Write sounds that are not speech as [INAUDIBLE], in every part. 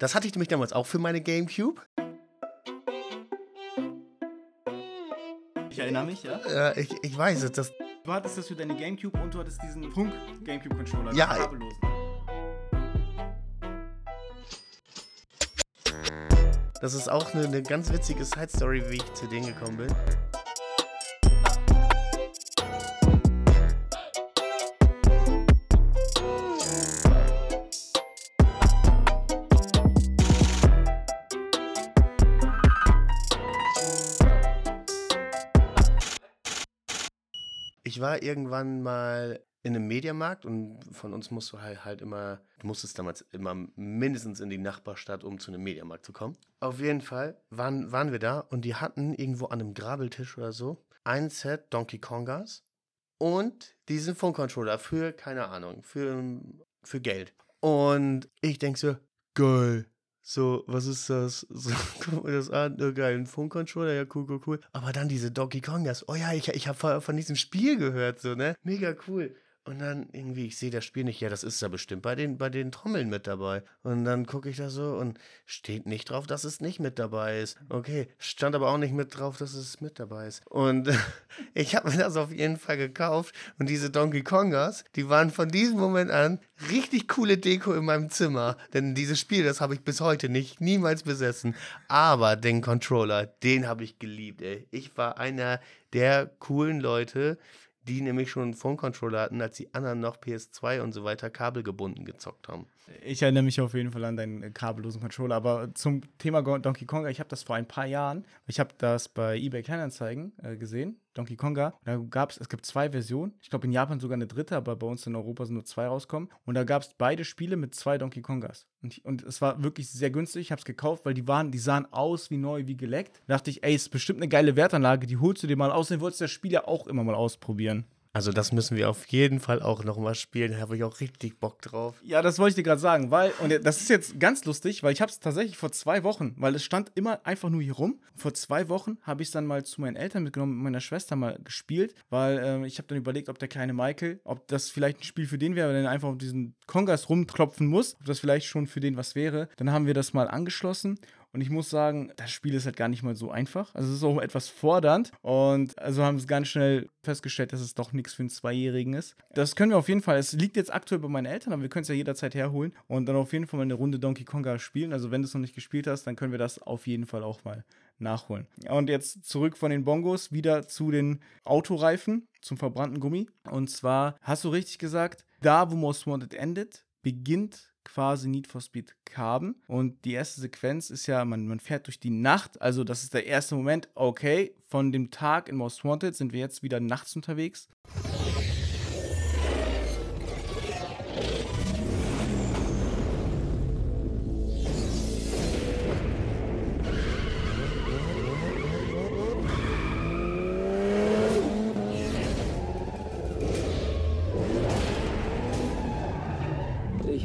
Das hatte ich nämlich damals auch für meine Gamecube. Ich erinnere mich, ja. Ja, ich, ich weiß es. Das, Du hattest das für deine Gamecube und du hattest diesen Funk Gamecube Controller, Ja, den kabellosen. das ist auch eine, eine ganz witzige Side-Story, wie ich zu denen gekommen bin. Irgendwann mal in einem Mediamarkt und von uns musst du halt, halt immer, du musstest damals immer mindestens in die Nachbarstadt, um zu einem Mediamarkt zu kommen. Auf jeden Fall waren, waren wir da und die hatten irgendwo an einem Grabeltisch oder so ein Set Donkey Kongas und diesen Phone Controller für, keine Ahnung, für, für Geld. Und ich denke so, geil. So, was ist das? [LAUGHS] So, guck mir das an, oh, geil, ein Phone-Controller, ja, cool, cool, cool. Aber dann diese Donkey Kongas, oh ja, ich, ich habe von diesem Spiel gehört, so, ne? Mega cool. Und dann irgendwie, ich sehe das Spiel nicht, ja, das ist ja bestimmt bei den, bei den Trommeln mit dabei. Und dann gucke ich da so und steht nicht drauf, dass es nicht mit dabei ist. Okay, stand aber auch nicht mit drauf, dass es mit dabei ist. Und [LAUGHS] ich habe mir das auf jeden Fall gekauft. Und diese Donkey Kongas, die waren von diesem Moment an richtig coole Deko in meinem Zimmer. Denn dieses Spiel, das habe ich bis heute nicht, niemals besessen. Aber den Controller, den habe ich geliebt, ey. Ich war einer der coolen Leute, die nämlich schon Phone-Controller hatten, als die anderen noch PS2 und so weiter kabelgebunden gezockt haben. Ich erinnere mich auf jeden Fall an deinen äh, kabellosen Controller. Aber zum Thema Donkey Konga, ich habe das vor ein paar Jahren, ich habe das bei eBay Kleinanzeigen äh, gesehen, Donkey Konga. Da gab es, es gibt zwei Versionen. Ich glaube in Japan sogar eine dritte, aber bei uns in Europa sind nur zwei rauskommen. Und da gab es beide Spiele mit zwei Donkey Kongas. Und, und es war wirklich sehr günstig. Ich habe es gekauft, weil die waren, die sahen aus wie neu, wie geleckt. Da dachte ich, ey, ist bestimmt eine geile Wertanlage, die holst du dir mal aus. Außerdem wolltest du das Spiel ja auch immer mal ausprobieren. Also das müssen wir auf jeden Fall auch nochmal spielen. Da habe ich auch richtig Bock drauf. Ja, das wollte ich dir gerade sagen, weil, und das ist jetzt ganz lustig, weil ich habe es tatsächlich vor zwei Wochen, weil es stand immer einfach nur hier rum. Vor zwei Wochen habe ich es dann mal zu meinen Eltern mitgenommen, mit meiner Schwester mal gespielt, weil ähm, ich habe dann überlegt, ob der kleine Michael, ob das vielleicht ein Spiel für den wäre, wenn er einfach auf diesen Kongas rumklopfen muss, ob das vielleicht schon für den was wäre. Dann haben wir das mal angeschlossen und ich muss sagen, das Spiel ist halt gar nicht mal so einfach. Also es ist auch etwas fordernd. Und also haben es ganz schnell festgestellt, dass es doch nichts für einen Zweijährigen ist. Das können wir auf jeden Fall. Es liegt jetzt aktuell bei meinen Eltern, aber wir können es ja jederzeit herholen und dann auf jeden Fall mal eine Runde Donkey Konga spielen. Also wenn du es noch nicht gespielt hast, dann können wir das auf jeden Fall auch mal nachholen. Und jetzt zurück von den Bongos wieder zu den Autoreifen, zum verbrannten Gummi. Und zwar hast du richtig gesagt, da wo Most Wanted endet, beginnt quasi Need for Speed Carbon. Und die erste Sequenz ist ja, man, man fährt durch die Nacht. Also das ist der erste Moment, okay, von dem Tag in Most Wanted sind wir jetzt wieder nachts unterwegs.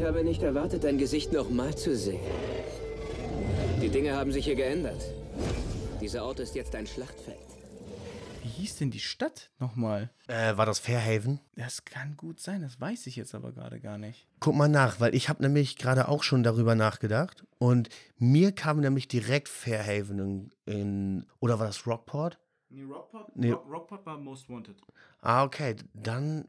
Habe nicht erwartet, dein Gesicht nochmal zu sehen. Die Dinge haben sich hier geändert. Dieser Ort ist jetzt ein Schlachtfeld. Wie hieß denn die Stadt nochmal? Äh, war das Fairhaven? Das kann gut sein, das weiß ich jetzt aber gerade gar nicht. Guck mal nach, weil ich habe nämlich gerade auch schon darüber nachgedacht. Und mir kam nämlich direkt Fairhaven in, in oder war das Rockport? Nee, Rockport, Nee. Rockport war Most Wanted. Ah, okay. Dann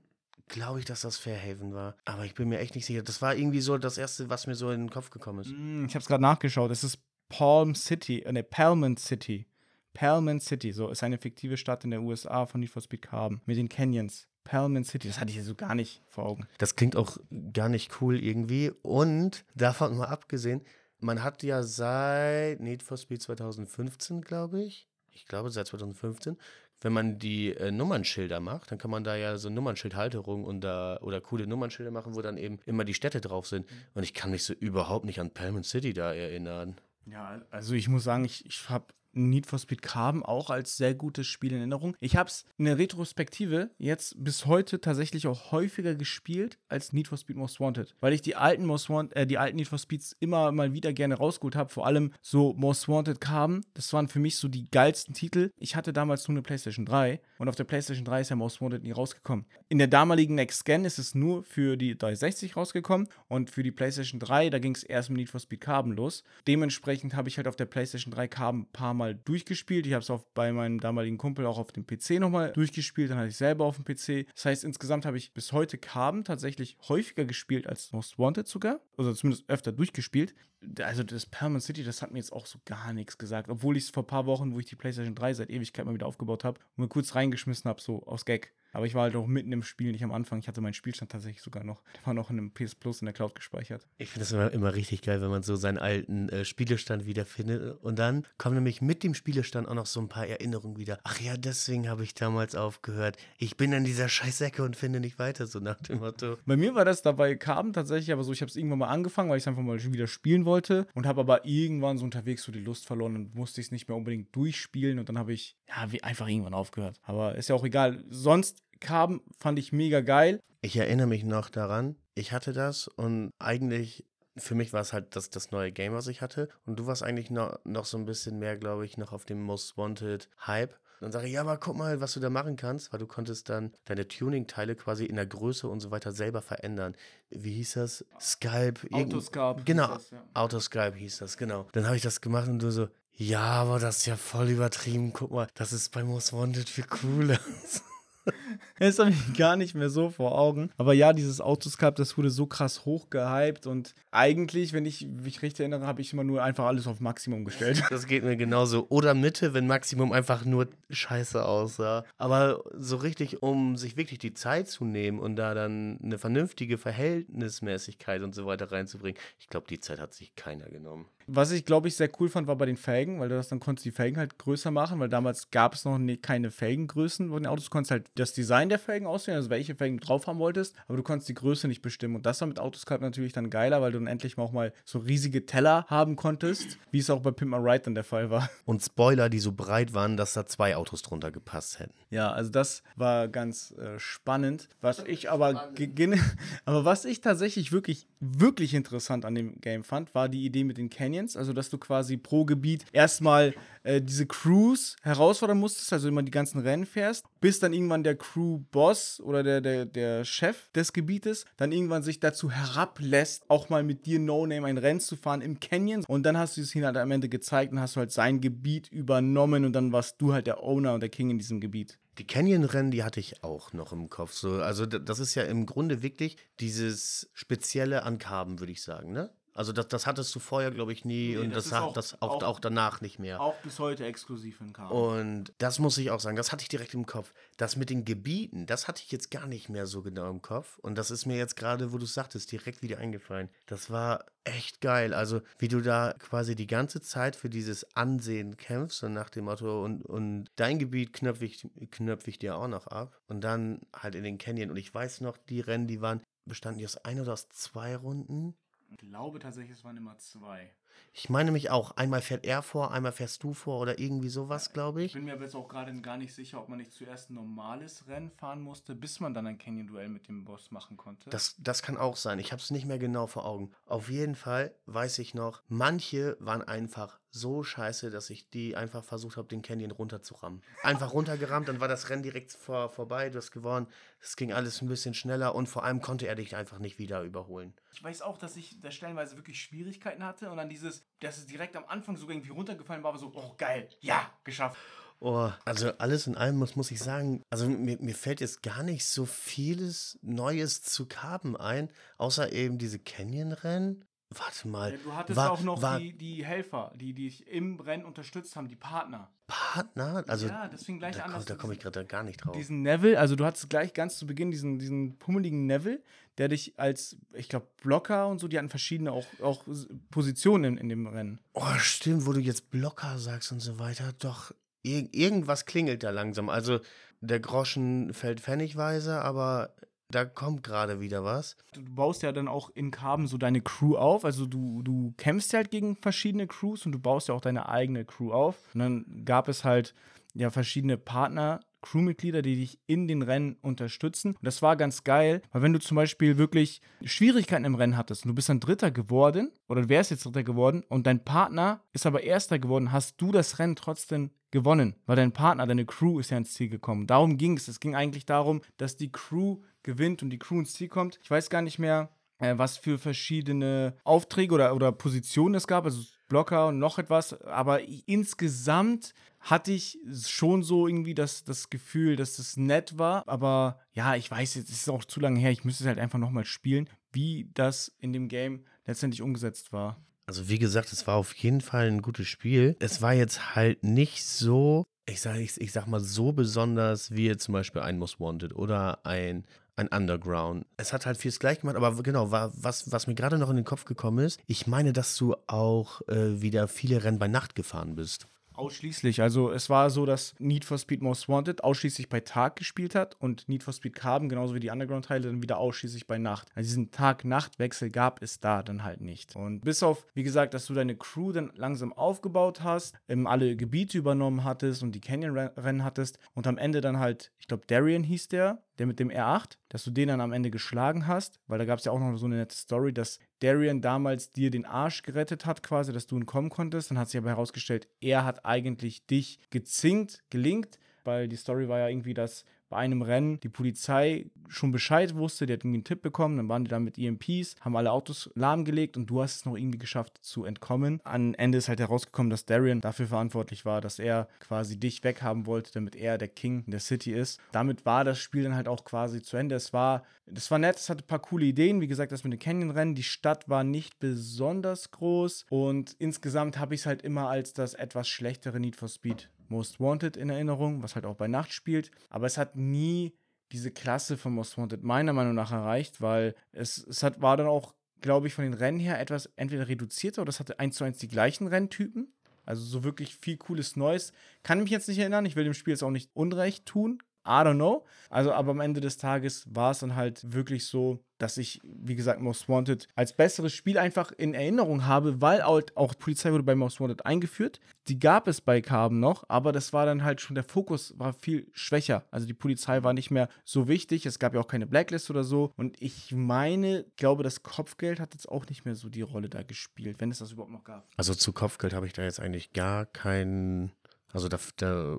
glaube ich, dass das Fairhaven war. Aber ich bin mir echt nicht sicher. Das war irgendwie so das Erste, was mir so in den Kopf gekommen ist. Mm, Ich habe es gerade nachgeschaut. Es ist Palm City, äh, ne, Palman City. Palman City, so ist eine fiktive Stadt in der USA von Need for Speed Carbon mit den Canyons. Palman City, das hatte ich ja so gar nicht vor Augen. Das klingt auch gar nicht cool irgendwie. Und davon mal abgesehen, man hat ja seit Need for Speed 2015, glaube ich, ich glaube seit 2015, wenn man die äh, Nummernschilder macht, dann kann man da ja so Nummernschildhalterung und da, oder coole Nummernschilder machen, wo dann eben immer die Städte drauf sind. Und ich kann mich so überhaupt nicht an Palm City da erinnern. Ja, also ich muss sagen, ich, ich habe Need for Speed Carbon auch als sehr gutes Spiel in Erinnerung. Ich habe es in der Retrospektive jetzt bis heute tatsächlich auch häufiger gespielt als Need for Speed Most Wanted, weil ich die alten Most Wanted, äh, die alten Need for Speeds immer mal wieder gerne rausgeholt habe. Vor allem so Most Wanted Carbon, das waren für mich so die geilsten Titel. Ich hatte damals nur eine PlayStation 3 und auf der PlayStation 3 ist ja Most Wanted nie rausgekommen. In der damaligen Next Gen ist es nur für die 360 rausgekommen und für die PlayStation 3, da ging es erst mit Need for Speed Carbon los. Dementsprechend habe ich halt auf der PlayStation 3 Carbon ein paar Mal durchgespielt. Ich habe es auch bei meinem damaligen Kumpel auch auf dem PC nochmal durchgespielt. Dann hatte ich selber auf dem PC. Das heißt, insgesamt habe ich bis heute Carbon tatsächlich häufiger gespielt als Most Wanted sogar. Also zumindest öfter durchgespielt. Also das Permanent City, das hat mir jetzt auch so gar nichts gesagt. Obwohl ich es vor ein paar Wochen, wo ich die PlayStation 3 seit Ewigkeit mal wieder aufgebaut habe, mir kurz reingeschmissen habe, so aus Gag. Aber ich war halt auch mitten im Spiel, nicht am Anfang. Ich hatte meinen Spielstand tatsächlich sogar noch. Der war noch in einem PS Plus in der Cloud gespeichert. Ich finde das immer, immer richtig geil, wenn man so seinen alten äh, Spielestand wiederfindet. Und dann kommen nämlich mit dem Spielestand auch noch so ein paar Erinnerungen wieder. Ach ja, deswegen habe ich damals aufgehört. Ich bin an dieser Scheißecke und finde nicht weiter, so nach dem Motto. Bei mir war das dabei Carbon tatsächlich, aber so, ich habe es irgendwann mal angefangen, weil ich es einfach mal wieder spielen wollte und habe aber irgendwann so unterwegs so die Lust verloren und musste ich es nicht mehr unbedingt durchspielen und dann habe ich ja einfach irgendwann aufgehört. Aber ist ja auch egal. Sonst Carbon fand ich mega geil. Ich erinnere mich noch daran, ich hatte das und eigentlich für mich war es halt das, das neue Game, was ich hatte. Und du warst eigentlich noch, noch so ein bisschen mehr, glaube ich, noch auf dem Most Wanted Hype. Dann sage ich, ja, aber guck mal, was du da machen kannst, weil du konntest dann deine Tuning-Teile quasi in der Größe und so weiter selber verändern. Wie hieß das? Skype? Autosculpt. Genau, das, ja. Autosculpt hieß das, genau. Dann habe ich das gemacht und du so, ja, aber das ist ja voll übertrieben. Guck mal, das ist bei Most Wanted viel cooler. [LAUGHS] [LAUGHS] Das habe ich gar nicht mehr so vor Augen. Aber ja, dieses Autosculpt, das wurde so krass hochgehypt und eigentlich, wenn ich mich richtig erinnere, habe ich immer nur einfach alles auf Maximum gestellt. Das geht mir genauso. Oder Mitte, wenn Maximum einfach nur scheiße aussah. Aber so richtig, um sich wirklich die Zeit zu nehmen und da dann eine vernünftige Verhältnismäßigkeit und so weiter reinzubringen, ich glaube, die Zeit hat sich keiner genommen. Was ich, glaube ich, sehr cool fand, war bei den Felgen, weil du das dann konntest die Felgen halt größer machen, weil damals gab es noch nie, keine Felgengrößen von den Autos. Du konntest halt das Design der Felgen auswählen, also welche Felgen du drauf haben wolltest, aber du konntest die Größe nicht bestimmen. Und das war mit Autosculpt natürlich dann geiler, weil du dann endlich mal auch mal so riesige Teller haben konntest, wie es auch bei Pimp My Ride dann der Fall war. Und Spoiler, die so breit waren, dass da zwei Autos drunter gepasst hätten. Ja, also das war ganz äh, spannend. Was ich aber, [LAUGHS] aber was ich tatsächlich wirklich, wirklich interessant an dem Game fand, war die Idee mit den Canyons. Also, dass du quasi pro Gebiet erstmal äh, diese Crews herausfordern musstest, also immer die ganzen Rennen fährst, bis dann irgendwann der Crew-Boss oder der, der, der Chef des Gebietes dann irgendwann sich dazu herablässt, auch mal mit dir No-Name ein Rennen zu fahren im Canyon. Und dann hast du es halt am Ende gezeigt und hast halt sein Gebiet übernommen und dann warst du halt der Owner und der King in diesem Gebiet. Die Canyon-Rennen, die hatte ich auch noch im Kopf. So, also das ist ja im Grunde wirklich dieses Spezielle an Carben, würde ich sagen, ne? Also das, das hattest du vorher, glaube ich, nie nee, und das, das hat auch, das auch, auch, auch, danach nicht mehr. Auch bis heute exklusiv in Karten. Und das muss ich auch sagen, das hatte ich direkt im Kopf. Das mit den Gebieten, das hatte ich jetzt gar nicht mehr so genau im Kopf. Und das ist mir jetzt gerade, wo du sagtest, direkt wieder eingefallen. Das war echt geil. Also wie du da quasi die ganze Zeit für dieses Ansehen kämpfst und nach dem Motto und, und dein Gebiet knöpfe ich, knöpfe ich dir auch noch ab. Und dann halt in den Canyon. Und ich weiß noch, die Rennen, die waren, bestanden die aus ein oder aus zwei Runden? Ich glaube tatsächlich, es waren immer zwei. Ich meine mich auch. Einmal fährt er vor, einmal fährst du vor oder irgendwie sowas, glaube ich. Ich bin mir jetzt auch gerade gar nicht sicher, ob man nicht zuerst ein normales Rennen fahren musste, bis man dann ein Canyon-Duell mit dem Boss machen konnte. Das, das kann auch sein. Ich habe es nicht mehr genau vor Augen. Auf jeden Fall weiß ich noch, manche waren einfach so scheiße, dass ich die einfach versucht habe, den Canyon runterzurammen. Einfach runtergerammt, dann war das Rennen direkt vor, vorbei, du hast gewonnen. Es ging alles ein bisschen schneller und vor allem konnte er dich einfach nicht wieder überholen. Ich weiß auch, dass ich da stellenweise wirklich Schwierigkeiten hatte und dann dieses, dass es direkt am Anfang sogar irgendwie runtergefallen war, war so, oh geil, ja, geschafft. Oh, also alles in allem muss, muss ich sagen, also mir, mir fällt jetzt gar nicht so vieles Neues zu Carben ein, außer eben diese Canyon-Rennen. Warte mal. Ja, du hattest war, auch noch war, die, die Helfer, die dich im Rennen unterstützt haben, die Partner. Partner? Also, ja, das fing gleich da an. Komm, da komme ich gerade gar nicht drauf. Diesen Neville, also du hattest gleich ganz zu Beginn diesen, diesen pummeligen Neville, der dich als, ich glaube, Blocker und so, die hatten verschiedene auch, auch Positionen in, in dem Rennen. Oh, stimmt, wo du jetzt Blocker sagst und so weiter. Doch, ir irgendwas klingelt da langsam. Also der Groschen fällt pfennigweise, aber da kommt gerade wieder was. Du baust ja dann auch in Carbon so deine Crew auf. Also du, du kämpfst halt gegen verschiedene Crews und du baust ja auch deine eigene Crew auf. Und dann gab es halt ja verschiedene Partner, Crewmitglieder, die dich in den Rennen unterstützen. Und das war ganz geil, weil wenn du zum Beispiel wirklich Schwierigkeiten im Rennen hattest und du bist dann Dritter geworden oder du wärst jetzt Dritter geworden und dein Partner ist aber Erster geworden, hast du das Rennen trotzdem gewonnen, weil dein Partner, deine Crew ist ja ins Ziel gekommen. Darum ging es. Es ging eigentlich darum, dass die Crew gewinnt und die Crew ins Ziel kommt. Ich weiß gar nicht mehr, äh, was für verschiedene Aufträge oder, oder Positionen es gab, also Blocker und noch etwas, aber insgesamt hatte ich schon so irgendwie das, das Gefühl, dass das nett war. Aber ja, ich weiß, jetzt ist auch zu lange her. Ich müsste es halt einfach nochmal spielen, wie das in dem Game letztendlich umgesetzt war. Also wie gesagt, es war auf jeden Fall ein gutes Spiel. Es war jetzt halt nicht so, ich sag, ich, ich sag mal, so besonders wie jetzt zum Beispiel ein Most Wanted oder ein, ein Underground. Es hat halt vieles gleich gemacht, aber genau, war, was, was mir gerade noch in den Kopf gekommen ist, ich meine, dass du auch äh, wieder viele Rennen bei Nacht gefahren bist. Ausschließlich. Also es war so, dass Need for Speed Most Wanted ausschließlich bei Tag gespielt hat und Need for Speed Carbon, genauso wie die Underground-Teile, dann wieder ausschließlich bei Nacht. Also diesen Tag-Nacht-Wechsel gab es da dann halt nicht. Und bis auf, wie gesagt, dass du deine Crew dann langsam aufgebaut hast, ähm, alle Gebiete übernommen hattest und die Canyon-Rennen hattest und am Ende dann halt, ich glaube, Darian hieß der, der mit dem R8, dass du den dann am Ende geschlagen hast, weil da gab es ja auch noch so eine nette Story, dass Darian damals dir den Arsch gerettet hat, quasi, dass du entkommen konntest. Dann hat sich aber herausgestellt, er hat eigentlich dich gezinkt, gelingt, weil die Story war ja irgendwie, dass bei einem Rennen die Polizei schon Bescheid wusste, die hat irgendwie einen Tipp bekommen, dann waren die da mit EMPs, haben alle Autos lahmgelegt und du hast es noch irgendwie geschafft zu entkommen. Am Ende ist halt herausgekommen, dass Darian dafür verantwortlich war, dass er quasi dich weghaben wollte, damit er der King der City ist. Damit war das Spiel dann halt auch quasi zu Ende. Es war, das war nett, es hatte ein paar coole Ideen, wie gesagt, das mit den Canyon-Rennen, die Stadt war nicht besonders groß und insgesamt habe ich es halt immer als das etwas schlechtere Need for Speed Most Wanted in Erinnerung, was halt auch bei Nacht spielt. Aber es hat nie diese Klasse von Most Wanted meiner Meinung nach erreicht, weil es, es hat, war dann auch, glaube ich, von den Rennen her etwas entweder reduzierter oder es hatte eins zu eins die gleichen Renntypen. Also so wirklich viel cooles Neues. Kann mich jetzt nicht erinnern. Ich will dem Spiel jetzt auch nicht Unrecht tun. I don't know. Also, aber am Ende des Tages war es dann halt wirklich so, dass ich, wie gesagt, Most Wanted als besseres Spiel einfach in Erinnerung habe, weil auch, auch Polizei wurde bei Most Wanted eingeführt. Die gab es bei Carbon noch, aber das war dann halt schon, der Fokus war viel schwächer. Also die Polizei war nicht mehr so wichtig. Es gab ja auch keine Blacklist oder so. Und ich meine, glaube, das Kopfgeld hat jetzt auch nicht mehr so die Rolle da gespielt, wenn es das überhaupt noch gab. Also zu Kopfgeld habe ich da jetzt eigentlich gar keinen also da, da,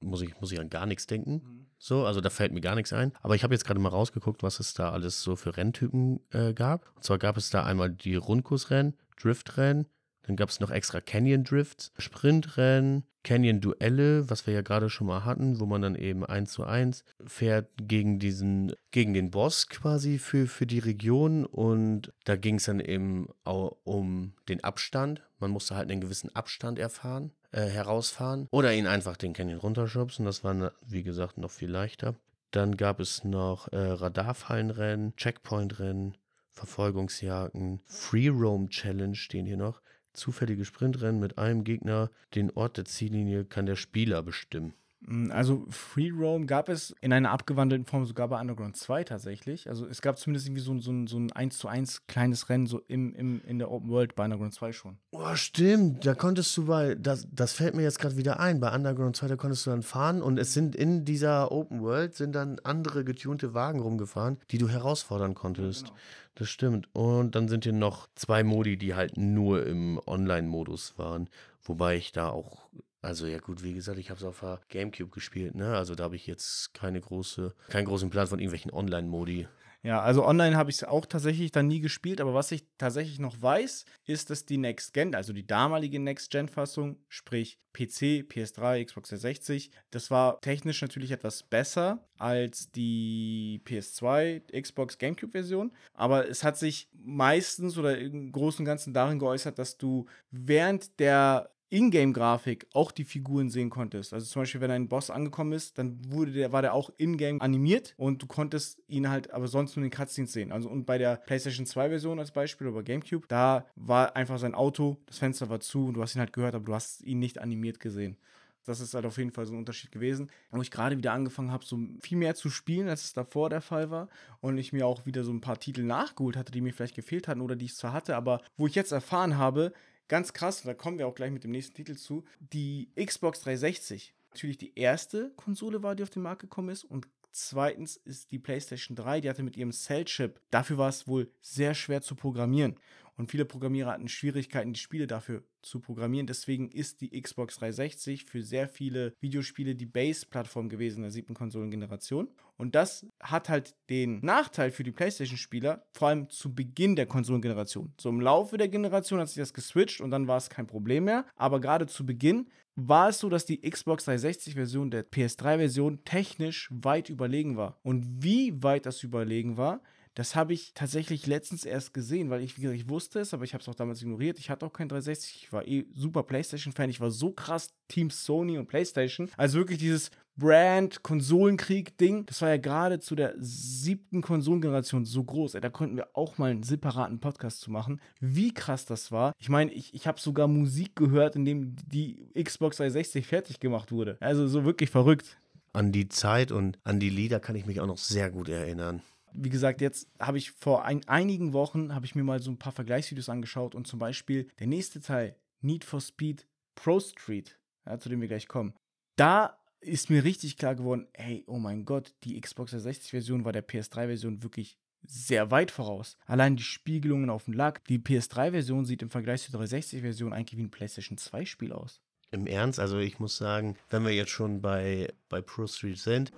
muss, ich, muss ich an gar nichts denken. Mhm. So, also da fällt mir gar nichts ein. Aber ich habe jetzt gerade mal rausgeguckt, was es da alles so für Renntypen äh, gab. Und zwar gab es da einmal die Rundkursrennen, Driftrennen, dann gab es noch extra Canyon Drifts, Sprintrennen, Canyon Duelle, was wir ja gerade schon mal hatten, wo man dann eben eins zu eins fährt gegen diesen, gegen den Boss quasi für, für die Region. Und da ging es dann eben auch um den Abstand. Man musste halt einen gewissen Abstand erfahren äh, herausfahren oder ihn einfach den Canyon runterschubsen. Das war, wie gesagt, noch viel leichter. Dann gab es noch äh, Radarfallenrennen, Checkpointrennen, Verfolgungsjagden, Free Roam Challenge stehen hier noch. Zufällige Sprintrennen mit einem Gegner. Den Ort der Ziellinie kann der Spieler bestimmen. Mm, also Free Roam gab es in einer abgewandelten Form sogar bei Underground 2 tatsächlich. Also es gab zumindest irgendwie so, so, so ein 1 zu 1 kleines Rennen so im, im, in der Open World bei Underground 2 schon. Oh, stimmt. Da konntest du bei, das, das fällt mir jetzt gerade wieder ein, bei Underground 2, da konntest du dann fahren und es sind in dieser Open World sind dann andere getunte Wagen rumgefahren, die du herausfordern konntest. Ja, genau. Das stimmt. Und dann sind hier noch zwei Modi, die halt nur im Online-Modus waren. Wobei ich da auch also ja gut, wie gesagt, ich habe es auf der Gamecube gespielt, ne? Also da habe ich jetzt keine große, keinen großen Plan von irgendwelchen Online-Modi. Ja, also online habe ich es auch tatsächlich dann nie gespielt, aber was ich tatsächlich noch weiß, ist, dass die Next Gen, also die damalige Next Gen Fassung, sprich PC, PS3, Xbox 360, das war technisch natürlich etwas besser als die PS2, Xbox GameCube Version, aber es hat sich meistens oder im Großen und Ganzen darin geäußert, dass du während der Ingame-Grafik auch die Figuren sehen konntest. Also zum Beispiel, wenn ein Boss angekommen ist, dann wurde der, war der auch in-game animiert und du konntest ihn halt aber sonst nur in den Cutscenes sehen. Also und bei der PlayStation 2-Version als Beispiel oder bei GameCube, da war einfach sein Auto, das Fenster war zu und du hast ihn halt gehört, aber du hast ihn nicht animiert gesehen. Das ist halt auf jeden Fall so ein Unterschied gewesen. Wo ich gerade wieder angefangen habe, so viel mehr zu spielen, als es davor der Fall war. Und ich mir auch wieder so ein paar Titel nachgeholt hatte, die mir vielleicht gefehlt hatten oder die ich zwar hatte, aber wo ich jetzt erfahren habe, ganz krass, da kommen wir auch gleich mit dem nächsten Titel zu, die Xbox 360. Natürlich die erste Konsole war, die auf den Markt gekommen ist und Zweitens ist die PlayStation 3, die hatte mit ihrem Cell-Chip, dafür war es wohl sehr schwer zu programmieren. Und viele Programmierer hatten Schwierigkeiten, die Spiele dafür zu programmieren. Deswegen ist die Xbox 360 für sehr viele Videospiele die Base-Plattform gewesen der siebten Konsolengeneration. Und das hat halt den Nachteil für die PlayStation-Spieler, vor allem zu Beginn der Konsolengeneration. So im Laufe der Generation hat sich das geswitcht und dann war es kein Problem mehr. Aber gerade zu Beginn war es so, dass die Xbox 360-Version der PS3-Version technisch weit überlegen war. Und wie weit das überlegen war, das habe ich tatsächlich letztens erst gesehen, weil ich, wie gesagt, ich wusste es, aber ich habe es auch damals ignoriert. Ich hatte auch kein 360. Ich war eh super PlayStation-Fan. Ich war so krass Team Sony und PlayStation. Also wirklich dieses Brand-Konsolenkrieg-Ding. Das war ja gerade zu der siebten Konsolengeneration so groß. Ey, da konnten wir auch mal einen separaten Podcast zu machen. Wie krass das war. Ich meine, ich, ich habe sogar Musik gehört, in dem die Xbox 360 fertig gemacht wurde. Also so wirklich verrückt. An die Zeit und an die Lieder kann ich mich auch noch sehr gut erinnern wie gesagt, jetzt habe ich vor ein, einigen Wochen habe ich mir mal so ein paar Vergleichsvideos angeschaut und zum Beispiel der nächste Teil, Need for Speed Pro Street, ja, zu dem wir gleich kommen. Da ist mir richtig klar geworden, hey, oh mein Gott, die Xbox 360-Version war der PS3-Version wirklich sehr weit voraus. Allein die Spiegelungen auf dem Lack. Die PS3-Version sieht im Vergleich zur 360-Version eigentlich wie ein PlayStation 2-Spiel aus. Im Ernst, also ich muss sagen, wenn wir jetzt schon bei, bei Pro Street sind,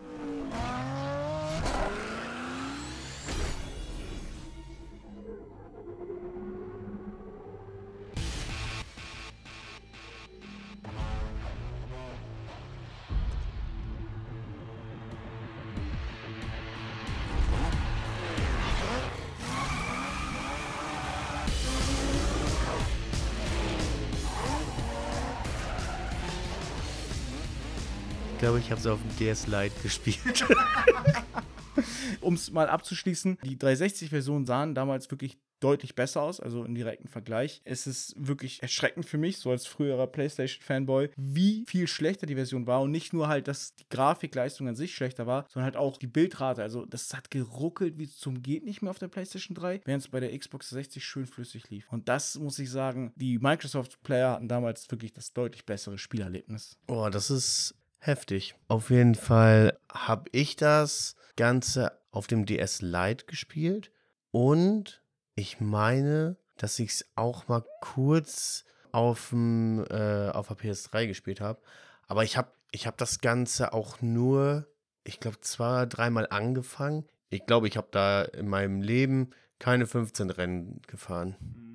habe es auf dem DS Lite gespielt. [LAUGHS] um es mal abzuschließen, die 360-Versionen sahen damals wirklich deutlich besser aus, also im direkten Vergleich. Es ist wirklich erschreckend für mich, so als früherer PlayStation-Fanboy, wie viel schlechter die Version war und nicht nur halt, dass die Grafikleistung an sich schlechter war, sondern halt auch die Bildrate. Also das hat geruckelt wie zum geht nicht mehr auf der PlayStation 3, während es bei der Xbox 60 schön flüssig lief. Und das muss ich sagen, die Microsoft-Player hatten damals wirklich das deutlich bessere Spielerlebnis. Oh, das ist heftig. Auf jeden Fall habe ich das Ganze auf dem DS Lite gespielt und ich meine, dass ich es auch mal kurz auf, dem, äh, auf der PS3 gespielt habe. Aber ich habe ich hab das Ganze auch nur, ich glaube, zwei dreimal angefangen. Ich glaube, ich habe da in meinem Leben keine 15 Rennen gefahren.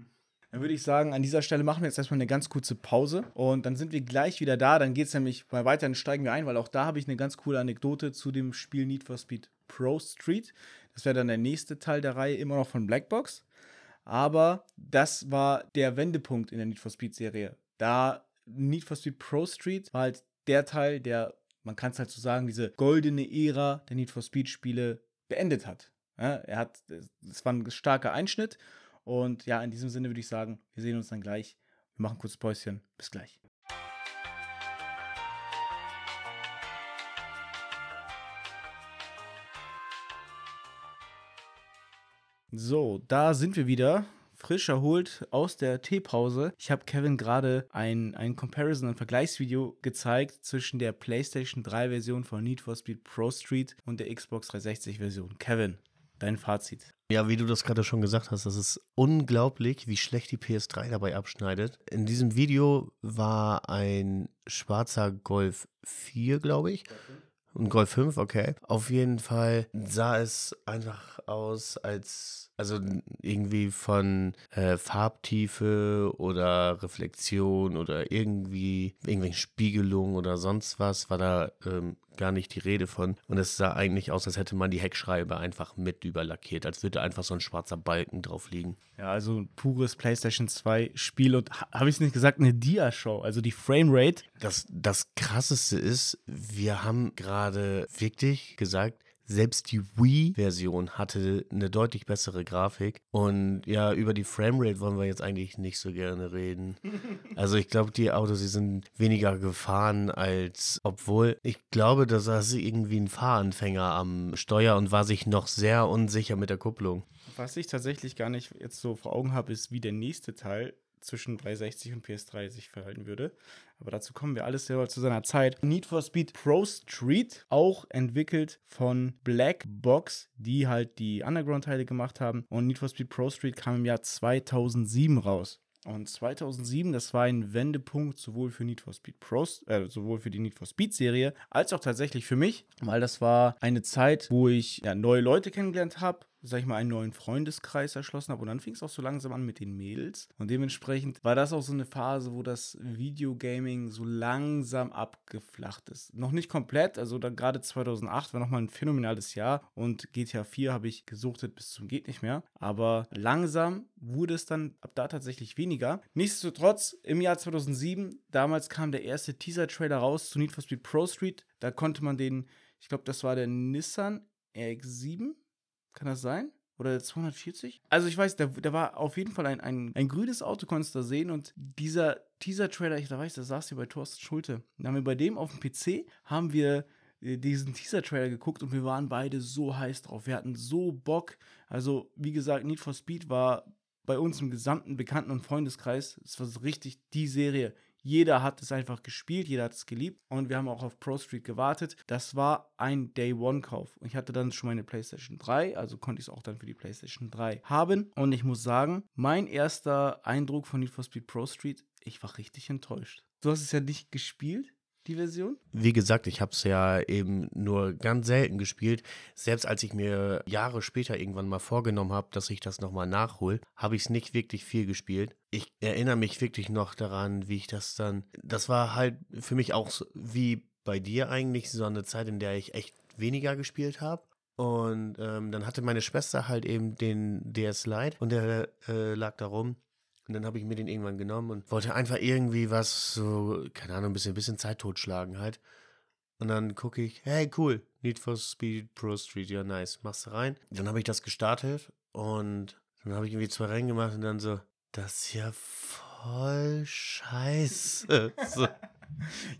Dann würde ich sagen, an dieser Stelle machen wir jetzt erstmal eine ganz kurze Pause und dann sind wir gleich wieder da. Dann geht es nämlich mal weiter, dann steigen wir ein, weil auch da habe ich eine ganz coole Anekdote zu dem Spiel Need for Speed Pro Street. Das wäre dann der nächste Teil der Reihe, immer noch von Blackbox. Aber das war der Wendepunkt in der Need for Speed Serie. Da Need for Speed Pro Street war halt der Teil, der, man kann es halt so sagen, diese goldene Ära der Need for Speed Spiele beendet hat. Ja, er hat, es war ein starker Einschnitt und ja, in diesem Sinne würde ich sagen, wir sehen uns dann gleich. Wir machen kurz Päuschen. Bis gleich. So, da sind wir wieder. Frisch erholt aus der Teepause. Ich habe Kevin gerade ein, ein Comparison, ein Vergleichsvideo gezeigt zwischen der PlayStation 3 Version von Need for Speed Pro Street und der Xbox 360 Version. Kevin, dein Fazit. Ja, wie du das gerade schon gesagt hast, das ist unglaublich, wie schlecht die PS3 dabei abschneidet. In diesem Video war ein schwarzer Golf 4, glaube ich. Ein Golf 5, okay. Auf jeden Fall sah es einfach aus, als also irgendwie von äh, Farbtiefe oder Reflexion oder irgendwie irgendwelche Spiegelungen oder sonst was war da ähm, gar nicht die Rede von. Und es sah eigentlich aus, als hätte man die Heckscheibe einfach mit überlackiert, als würde einfach so ein schwarzer Balken drauf liegen. Ja, also ein pures PlayStation 2 Spiel und habe ich es nicht gesagt, eine Dia-Show, also die Framerate. Das, das krasseste ist, wir haben gerade wirklich gesagt, selbst die Wii-Version hatte eine deutlich bessere Grafik. Und ja, über die Framerate wollen wir jetzt eigentlich nicht so gerne reden. [LAUGHS] Also ich glaube, die Autos, die sind weniger gefahren als, obwohl ich glaube, da saß irgendwie ein Fahranfänger am Steuer und war sich noch sehr unsicher mit der Kupplung. Was ich tatsächlich gar nicht jetzt so vor Augen habe, ist, wie der nächste Teil zwischen 360 und PS3 sich verhalten würde. Aber dazu kommen wir alles selber zu seiner Zeit. Need for Speed Pro Street, auch entwickelt von Black Box, die halt die Underground-Teile gemacht haben. Und Need for Speed Pro Street kam im Jahr 2007 raus. Und 2007, das war ein Wendepunkt sowohl für Need for Speed Pro, äh, sowohl für die Need for Speed Serie, als auch tatsächlich für mich, weil das war eine Zeit, wo ich ja, neue Leute kennengelernt habe, sag ich mal, einen neuen Freundeskreis erschlossen habe. Und dann fing es auch so langsam an mit den Mädels. Und dementsprechend war das auch so eine Phase, wo das Videogaming so langsam abgeflacht ist. Noch nicht komplett, also dann gerade 2008 war nochmal ein phänomenales Jahr. Und GTA 4 habe ich gesuchtet bis zum geht nicht mehr. Aber langsam wurde es dann ab da tatsächlich weniger. Nichtsdestotrotz, im Jahr 2007, damals kam der erste Teaser-Trailer raus zu Need for Speed Pro Street. Da konnte man den, ich glaube, das war der Nissan RX7 kann das sein? Oder der 240? Also ich weiß, da, da war auf jeden Fall ein, ein, ein grünes Auto, konntest du da sehen. Und dieser Teaser-Trailer, ich da weiß, da saß hier bei Thorsten Schulte. Da haben wir bei dem auf dem PC, haben wir äh, diesen Teaser-Trailer geguckt und wir waren beide so heiß drauf. Wir hatten so Bock. Also, wie gesagt, Need for Speed war bei uns im gesamten Bekannten- und Freundeskreis, es war so richtig die Serie. Jeder hat es einfach gespielt, jeder hat es geliebt und wir haben auch auf Pro Street gewartet. Das war ein Day One Kauf. Ich hatte dann schon meine PlayStation 3, also konnte ich es auch dann für die PlayStation 3 haben. Und ich muss sagen, mein erster Eindruck von Need for Speed Pro Street, ich war richtig enttäuscht. Du hast es ja nicht gespielt die Version? Wie gesagt, ich habe es ja eben nur ganz selten gespielt. Selbst als ich mir Jahre später irgendwann mal vorgenommen habe, dass ich das nochmal nachhole, habe ich es nicht wirklich viel gespielt. Ich erinnere mich wirklich noch daran, wie ich das dann. Das war halt für mich auch so, wie bei dir eigentlich so eine Zeit, in der ich echt weniger gespielt habe. Und ähm, dann hatte meine Schwester halt eben den DS Lite und der äh, lag da rum. Und dann habe ich mir den irgendwann genommen und wollte einfach irgendwie was, so, keine Ahnung, ein bisschen, ein bisschen Zeit totschlagen halt. Und dann gucke ich, hey, cool, Need for Speed Pro Street, ja, nice, machst du rein. Dann habe ich das gestartet und dann habe ich irgendwie zwei Rennen gemacht und dann so, das ist ja voll scheiße. [LAUGHS] so.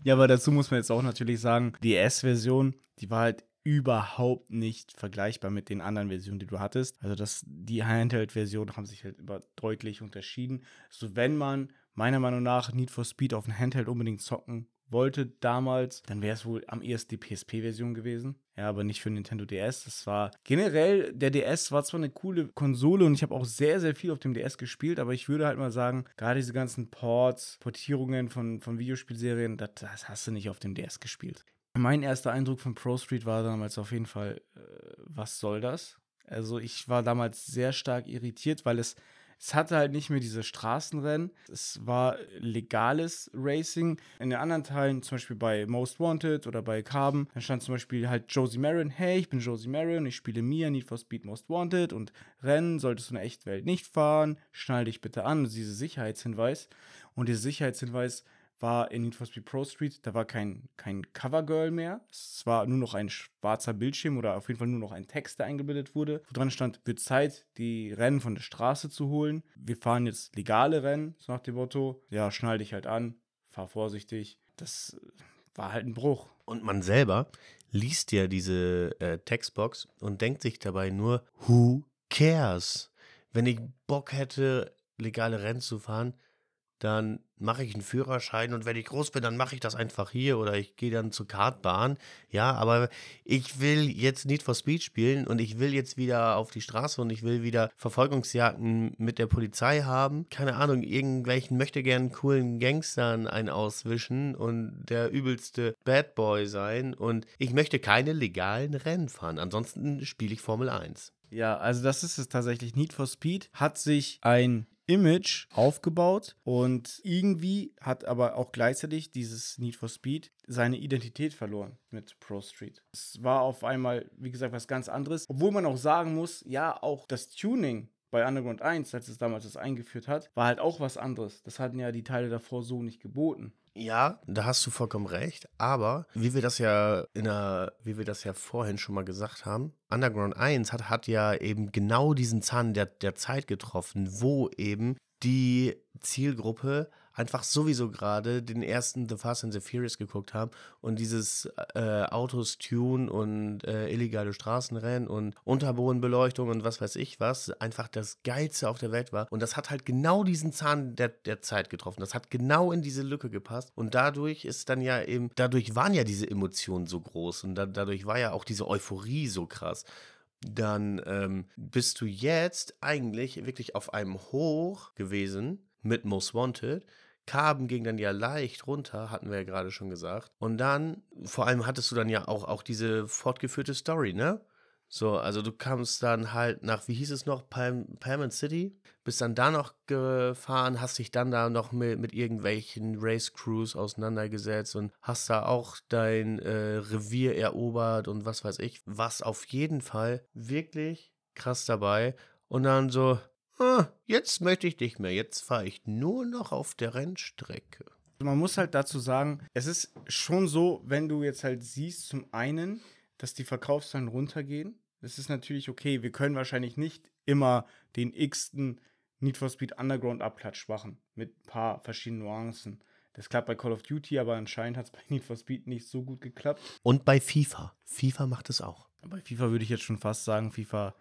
Ja, aber dazu muss man jetzt auch natürlich sagen, die S-Version, die war halt überhaupt nicht vergleichbar mit den anderen Versionen, die du hattest. Also das, die Handheld-Versionen haben sich halt über deutlich unterschieden. So, wenn man meiner Meinung nach Need for Speed auf dem Handheld unbedingt zocken wollte damals, dann wäre es wohl am ehesten die PSP-Version gewesen. Ja, aber nicht für Nintendo DS. Das war generell, der DS war zwar eine coole Konsole und ich habe auch sehr, sehr viel auf dem DS gespielt, aber ich würde halt mal sagen, gerade diese ganzen Ports, Portierungen von, von Videospielserien, das, das hast du nicht auf dem DS gespielt. Mein erster Eindruck von Pro Street war damals auf jeden Fall, äh, was soll das? Also ich war damals sehr stark irritiert, weil es, es hatte halt nicht mehr diese Straßenrennen. Es war legales Racing. In den anderen Teilen, zum Beispiel bei Most Wanted oder bei Carbon, dann stand zum Beispiel halt Josie Marin, hey, ich bin Josie Marin, ich spiele Mia, Need for Speed Most Wanted und Rennen solltest du in der Echtwelt nicht fahren, schnall dich bitte an, diese Sicherheitshinweis. Und dieser Sicherheitshinweis war in Need for Speed Pro Street, da war kein, kein Covergirl mehr. Es war nur noch ein schwarzer Bildschirm oder auf jeden Fall nur noch ein Text, der eingebildet wurde. Wo dran stand, wird Zeit, die Rennen von der Straße zu holen. Wir fahren jetzt legale Rennen, so nach dem Motto. Ja, schnall dich halt an, fahr vorsichtig. Das war halt ein Bruch. Und man selber liest ja diese äh, Textbox und denkt sich dabei nur, who cares? Wenn ich Bock hätte, legale Rennen zu fahren, dann mache ich einen Führerschein und wenn ich groß bin, dann mache ich das einfach hier oder ich gehe dann zur Kartbahn. Ja, aber ich will jetzt Need for Speed spielen und ich will jetzt wieder auf die Straße und ich will wieder Verfolgungsjagden mit der Polizei haben. Keine Ahnung, irgendwelchen möchte gern coolen Gangstern einen auswischen und der übelste Bad Boy sein und ich möchte keine legalen Rennen fahren. Ansonsten spiele ich Formel 1. Ja, also das ist es tatsächlich. Need for Speed hat sich ein Image aufgebaut und irgendwie hat aber auch gleichzeitig dieses Need for Speed seine Identität verloren mit Pro Street. Es war auf einmal, wie gesagt, was ganz anderes, obwohl man auch sagen muss, ja, auch das Tuning bei Underground 1, als es damals das eingeführt hat, war halt auch was anderes. Das hatten ja die Teile davor so nicht geboten. Ja, da hast du vollkommen recht. Aber wie wir das ja in der, wie wir das ja vorhin schon mal gesagt haben, Underground 1 hat, hat ja eben genau diesen Zahn der, der Zeit getroffen, wo eben die Zielgruppe einfach sowieso gerade den ersten The Fast and the Furious geguckt haben und dieses äh, Autos tune und äh, illegale Straßenrennen und Unterbodenbeleuchtung und was weiß ich was einfach das Geilste auf der Welt war. Und das hat halt genau diesen Zahn der, der Zeit getroffen. Das hat genau in diese Lücke gepasst. Und dadurch ist dann ja eben, dadurch waren ja diese Emotionen so groß und da, dadurch war ja auch diese Euphorie so krass dann ähm, bist du jetzt eigentlich wirklich auf einem Hoch gewesen mit Most Wanted. Carbon ging dann ja leicht runter, hatten wir ja gerade schon gesagt. Und dann, vor allem hattest du dann ja auch, auch diese fortgeführte Story, ne? So, also du kamst dann halt nach, wie hieß es noch, Palm, City, bist dann da noch gefahren, hast dich dann da noch mit, mit irgendwelchen Race Crews auseinandergesetzt und hast da auch dein äh, Revier erobert und was weiß ich. Was auf jeden Fall wirklich krass dabei. Und dann so, ah, jetzt möchte ich nicht mehr, jetzt fahre ich nur noch auf der Rennstrecke. Man muss halt dazu sagen, es ist schon so, wenn du jetzt halt siehst, zum einen, dass die Verkaufszahlen runtergehen. Das ist natürlich okay. Wir können wahrscheinlich nicht immer den x-ten Need for Speed Underground Abklatsch machen. Mit ein paar verschiedenen Nuancen. Das klappt bei Call of Duty, aber anscheinend hat es bei [LAUGHS] Need for Speed nicht so gut geklappt. Und bei FIFA. FIFA macht es auch. Bei FIFA würde ich jetzt schon fast sagen, FIFA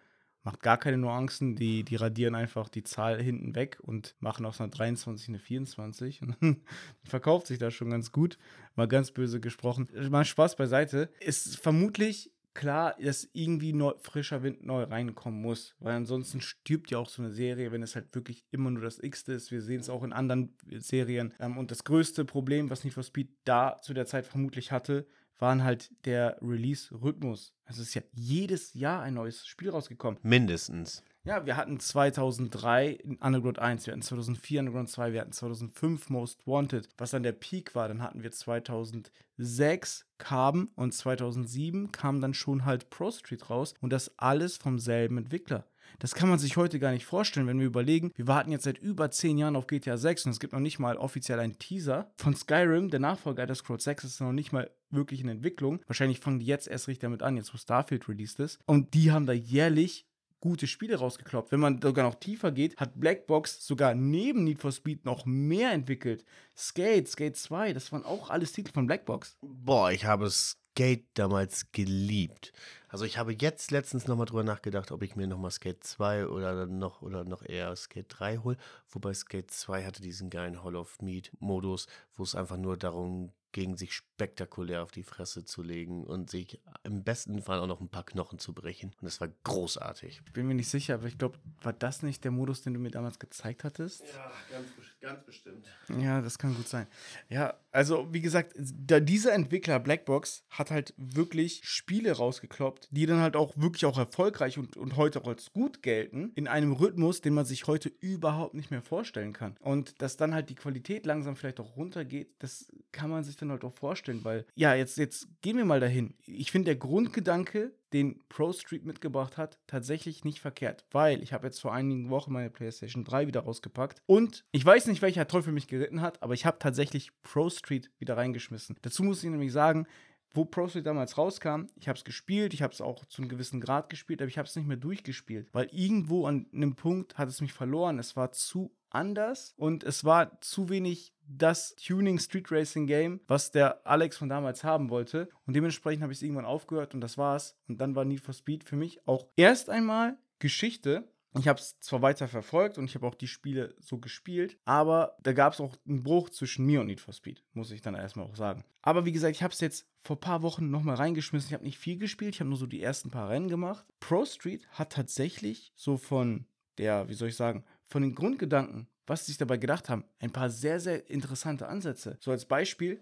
macht gar keine Nuancen. Die, die radieren einfach die Zahl hinten weg und machen aus einer 23 eine 24. Und [LAUGHS] verkauft sich da schon ganz gut. Mal ganz böse gesprochen. Mal Spaß beiseite. Ist vermutlich klar, dass irgendwie neu, frischer Wind neu reinkommen muss, weil ansonsten stirbt ja auch so eine Serie, wenn es halt wirklich immer nur das X ist. Wir sehen es auch in anderen Serien. Ähm, und das größte Problem, was Need for Speed da zu der Zeit vermutlich hatte, waren halt der Release-Rhythmus. Es ist ja jedes Jahr ein neues Spiel rausgekommen. Mindestens. Ja, wir hatten 2003 Underground 1, wir hatten 2004 Underground 2, wir hatten 2005 Most Wanted, was dann der Peak war. Dann hatten wir 2006 Carbon und 2007 kam dann schon halt Pro Street raus und das alles vom selben Entwickler. Das kann man sich heute gar nicht vorstellen, wenn wir überlegen, wir warten jetzt seit über zehn Jahren auf GTA 6 und es gibt noch nicht mal offiziell einen Teaser von Skyrim, der Nachfolger Elder Scrolls 6 ist noch nicht mal wirklich in Entwicklung. Wahrscheinlich fangen die jetzt erst richtig damit an, jetzt wo Starfield released ist. Und die haben da jährlich gute Spiele rausgekloppt. Wenn man sogar noch tiefer geht, hat Blackbox sogar neben Need for Speed noch mehr entwickelt. Skate, Skate 2, das waren auch alles Titel von Blackbox. Boah, ich habe Skate damals geliebt. Also ich habe jetzt letztens nochmal drüber nachgedacht, ob ich mir nochmal Skate 2 oder noch oder noch eher Skate 3 hole. Wobei Skate 2 hatte diesen geilen Hall of Meat Modus, wo es einfach nur darum gegen sich spektakulär auf die Fresse zu legen und sich im besten Fall auch noch ein paar Knochen zu brechen. Und das war großartig. Ich bin mir nicht sicher, aber ich glaube, war das nicht der Modus, den du mir damals gezeigt hattest? Ja, ganz, ganz bestimmt. Ja, das kann gut sein. Ja, also wie gesagt, da dieser Entwickler Blackbox hat halt wirklich Spiele rausgekloppt, die dann halt auch wirklich auch erfolgreich und, und heute auch als gut gelten, in einem Rhythmus, den man sich heute überhaupt nicht mehr vorstellen kann. Und dass dann halt die Qualität langsam vielleicht auch runtergeht, das kann man sich dann halt auch vorstellen, weil, ja, jetzt, jetzt gehen wir mal dahin. Ich finde der Grundgedanke, den Pro Street mitgebracht hat, tatsächlich nicht verkehrt, weil ich habe jetzt vor einigen Wochen meine PlayStation 3 wieder rausgepackt und ich weiß nicht, welcher Teufel mich geritten hat, aber ich habe tatsächlich Pro Street wieder reingeschmissen. Dazu muss ich nämlich sagen, wo Pro Street damals rauskam, ich habe es gespielt, ich habe es auch zu einem gewissen Grad gespielt, aber ich habe es nicht mehr durchgespielt, weil irgendwo an einem Punkt hat es mich verloren. Es war zu anders und es war zu wenig das Tuning Street Racing Game, was der Alex von damals haben wollte. Und dementsprechend habe ich es irgendwann aufgehört und das war's. Und dann war Need for Speed für mich auch erst einmal Geschichte. Ich habe es zwar weiter verfolgt und ich habe auch die Spiele so gespielt, aber da gab es auch einen Bruch zwischen mir und Need for Speed, muss ich dann erstmal auch sagen. Aber wie gesagt, ich habe es jetzt vor ein paar Wochen nochmal reingeschmissen. Ich habe nicht viel gespielt, ich habe nur so die ersten paar Rennen gemacht. Pro Street hat tatsächlich so von der, wie soll ich sagen, von den Grundgedanken was sie sich dabei gedacht haben. Ein paar sehr, sehr interessante Ansätze. So als Beispiel,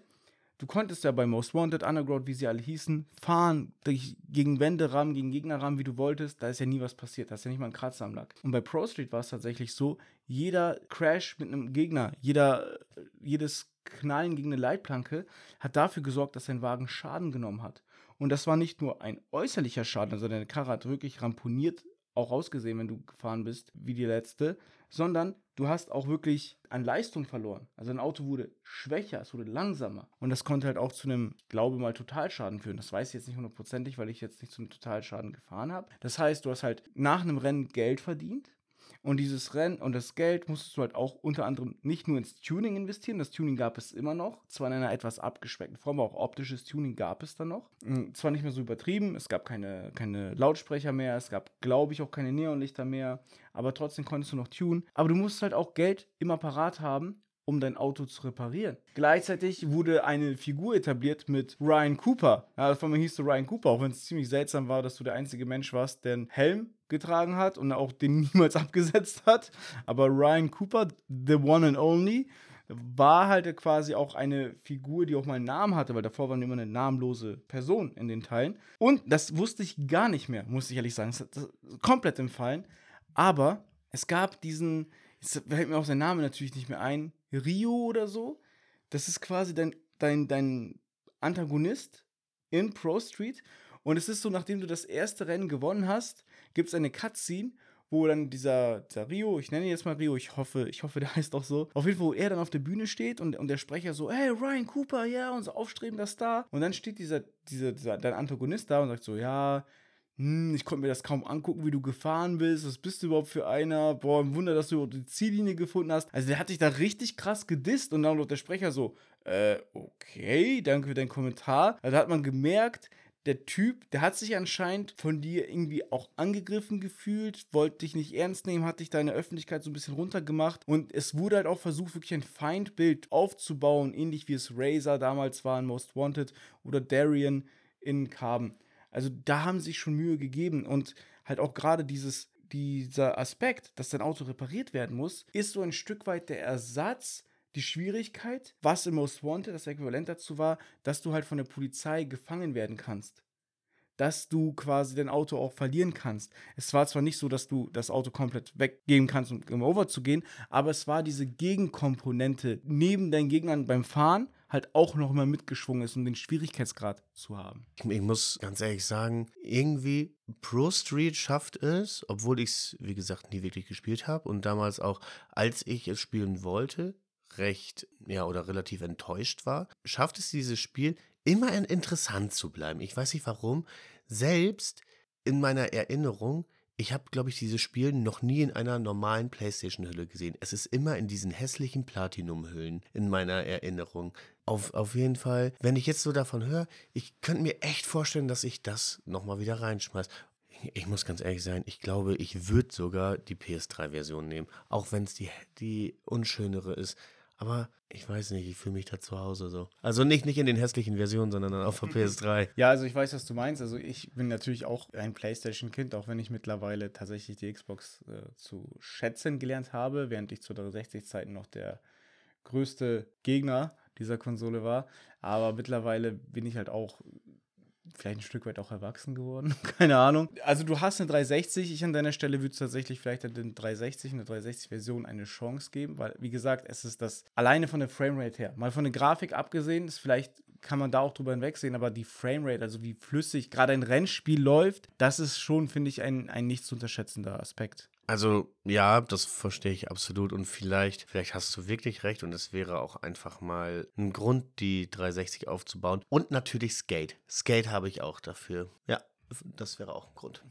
du konntest ja bei Most Wanted, Underground, wie sie alle hießen, fahren, gegen Wände rammen, gegen Gegner rammen, wie du wolltest. Da ist ja nie was passiert. Da ist ja nicht mal ein Kratzer am Lack. Und bei Pro Street war es tatsächlich so, jeder Crash mit einem Gegner, jeder, jedes Knallen gegen eine Leitplanke hat dafür gesorgt, dass sein Wagen Schaden genommen hat. Und das war nicht nur ein äußerlicher Schaden, also deine Karre hat wirklich ramponiert auch ausgesehen, wenn du gefahren bist, wie die letzte, sondern du hast auch wirklich an Leistung verloren. Also ein Auto wurde schwächer, es wurde langsamer. Und das konnte halt auch zu einem, glaube mal, Totalschaden führen. Das weiß ich jetzt nicht hundertprozentig, weil ich jetzt nicht zu einem Totalschaden gefahren habe. Das heißt, du hast halt nach einem Rennen Geld verdient und dieses Rennen und das Geld musstest du halt auch unter anderem nicht nur ins Tuning investieren, das Tuning gab es immer noch, zwar in einer etwas abgespeckten Form, aber auch optisches Tuning gab es dann noch. Hm, zwar nicht mehr so übertrieben, es gab keine, keine Lautsprecher mehr, es gab, glaube ich, auch keine Neonlichter mehr, aber trotzdem konntest du noch tunen. Aber du musst halt auch Geld immer parat haben, um dein Auto zu reparieren. Gleichzeitig wurde eine Figur etabliert mit Ryan Cooper. Ja, von mir hieß du Ryan Cooper, auch wenn es ziemlich seltsam war, dass du der einzige Mensch warst, der einen Helm getragen hat und auch den [LAUGHS] niemals abgesetzt hat. Aber Ryan Cooper, the one and only, war halt quasi auch eine Figur, die auch mal einen Namen hatte, weil davor war immer eine namenlose Person in den Teilen. Und das wusste ich gar nicht mehr, muss ich ehrlich sagen. Das ist komplett entfallen. Aber es gab diesen, jetzt fällt mir auch sein Name natürlich nicht mehr ein, Rio oder so. Das ist quasi dein, dein, dein Antagonist in Pro Street. Und es ist so, nachdem du das erste Rennen gewonnen hast, gibt es eine Cutscene, wo dann dieser, dieser Rio, ich nenne ihn jetzt mal Rio, ich hoffe, ich hoffe, der [LAUGHS] heißt auch so, auf jeden Fall, wo er dann auf der Bühne steht und, und der Sprecher so, hey, Ryan Cooper, ja, unser aufstrebender Star. Und dann steht dieser, dieser, dieser, dein Antagonist da und sagt so, ja, hm, ich konnte mir das kaum angucken, wie du gefahren bist. Was bist du überhaupt für einer? Boah, ein Wunder, dass du die Ziellinie gefunden hast. Also der hat dich da richtig krass gedisst und dann noch der Sprecher so, äh, okay, danke für deinen Kommentar. Also da hat man gemerkt, der Typ, der hat sich anscheinend von dir irgendwie auch angegriffen gefühlt, wollte dich nicht ernst nehmen, hat dich deine Öffentlichkeit so ein bisschen runtergemacht und es wurde halt auch versucht, wirklich ein Feindbild aufzubauen, ähnlich wie es Razer damals war in Most Wanted oder Darian in Carbon. Also da haben sie sich schon Mühe gegeben und halt auch gerade dieses, dieser Aspekt, dass dein Auto repariert werden muss, ist so ein Stück weit der Ersatz, die Schwierigkeit, was im Most Wanted das Äquivalent dazu war, dass du halt von der Polizei gefangen werden kannst. Dass du quasi dein Auto auch verlieren kannst. Es war zwar nicht so, dass du das Auto komplett weggeben kannst, um Over zu gehen, aber es war diese Gegenkomponente neben deinen Gegnern beim Fahren, halt auch noch mal mitgeschwungen ist, um den Schwierigkeitsgrad zu haben. Ich muss ganz ehrlich sagen, irgendwie Pro Street schafft es, obwohl ich es, wie gesagt, nie wirklich gespielt habe und damals auch, als ich es spielen wollte, recht, ja, oder relativ enttäuscht war, schafft es dieses Spiel immer interessant zu bleiben. Ich weiß nicht warum. Selbst in meiner Erinnerung ich habe, glaube ich, dieses Spiel noch nie in einer normalen PlayStation-Hülle gesehen. Es ist immer in diesen hässlichen Platinum-Hüllen in meiner Erinnerung. Auf, auf jeden Fall, wenn ich jetzt so davon höre, ich könnte mir echt vorstellen, dass ich das nochmal wieder reinschmeiße. Ich muss ganz ehrlich sein, ich glaube, ich würde sogar die PS3-Version nehmen, auch wenn es die, die unschönere ist. Aber ich weiß nicht, ich fühle mich da zu Hause so. Also nicht, nicht in den hässlichen Versionen, sondern auf der [LAUGHS] PS3. Ja, also ich weiß, was du meinst. Also ich bin natürlich auch ein PlayStation-Kind, auch wenn ich mittlerweile tatsächlich die Xbox äh, zu schätzen gelernt habe, während ich zu 360-Zeiten noch der größte Gegner dieser Konsole war. Aber mittlerweile bin ich halt auch vielleicht ein Stück weit auch erwachsen geworden. [LAUGHS] Keine Ahnung. Also du hast eine 360. Ich an deiner Stelle würde tatsächlich vielleicht den 360, eine 360-Version eine Chance geben, weil, wie gesagt, es ist das alleine von der Framerate her. Mal von der Grafik abgesehen, ist vielleicht kann man da auch drüber hinwegsehen, aber die Framerate, also wie flüssig gerade ein Rennspiel läuft, das ist schon, finde ich, ein, ein nicht zu unterschätzender Aspekt. Also ja, das verstehe ich absolut und vielleicht, vielleicht hast du wirklich recht und es wäre auch einfach mal ein Grund, die 360 aufzubauen. Und natürlich Skate. Skate habe ich auch dafür. Ja, das wäre auch ein Grund.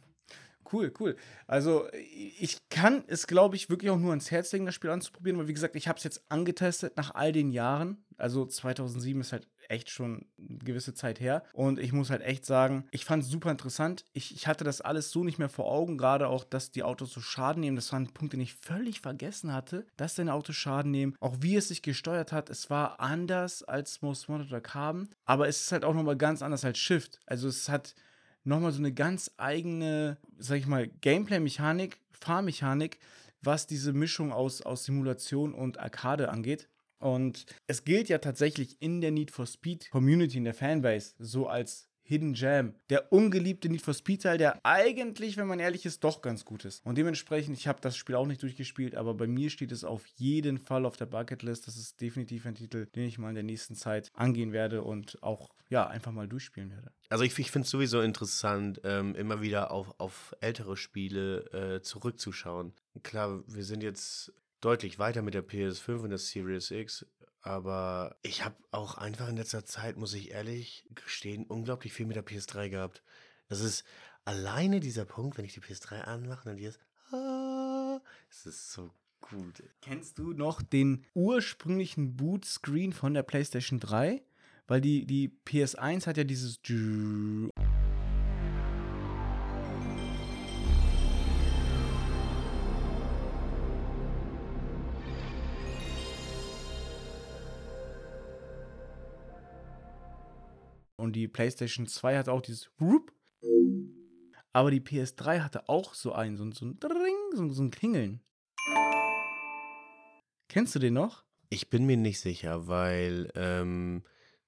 Cool, cool. Also ich kann es, glaube ich, wirklich auch nur ans Herz legen, das Spiel anzuprobieren, weil wie gesagt, ich habe es jetzt angetestet nach all den Jahren. Also 2007 ist halt echt schon eine gewisse Zeit her. Und ich muss halt echt sagen, ich fand es super interessant. Ich, ich hatte das alles so nicht mehr vor Augen, gerade auch, dass die Autos so Schaden nehmen. Das war ein Punkt, den ich völlig vergessen hatte, dass deine Autos Schaden nehmen. Auch wie es sich gesteuert hat, es war anders als Most Wanted oder Carbon. Aber es ist halt auch nochmal ganz anders als Shift. Also es hat nochmal so eine ganz eigene, sag ich mal, Gameplay-Mechanik, Fahrmechanik, was diese Mischung aus, aus Simulation und Arcade angeht. Und es gilt ja tatsächlich in der Need for Speed Community, in der Fanbase, so als Hidden Jam. Der ungeliebte Need for Speed Teil, der eigentlich, wenn man ehrlich ist, doch ganz gut ist. Und dementsprechend, ich habe das Spiel auch nicht durchgespielt, aber bei mir steht es auf jeden Fall auf der Bucketlist. Das ist definitiv ein Titel, den ich mal in der nächsten Zeit angehen werde und auch, ja, einfach mal durchspielen werde. Also ich, ich finde es sowieso interessant, ähm, immer wieder auf, auf ältere Spiele äh, zurückzuschauen. Klar, wir sind jetzt deutlich weiter mit der PS5 und der Series X, aber ich habe auch einfach in letzter Zeit, muss ich ehrlich gestehen, unglaublich viel mit der PS3 gehabt. Das ist alleine dieser Punkt, wenn ich die PS3 anmache, dann dieses ah, es ist so gut. Kennst du noch den ursprünglichen Bootscreen von der PlayStation 3? Weil die, die PS1 hat ja dieses Und die PlayStation 2 hat auch dieses Whoop. Aber die PS3 hatte auch so einen, so, so ein Dring, so, so ein Klingeln. Kennst du den noch? Ich bin mir nicht sicher, weil ähm,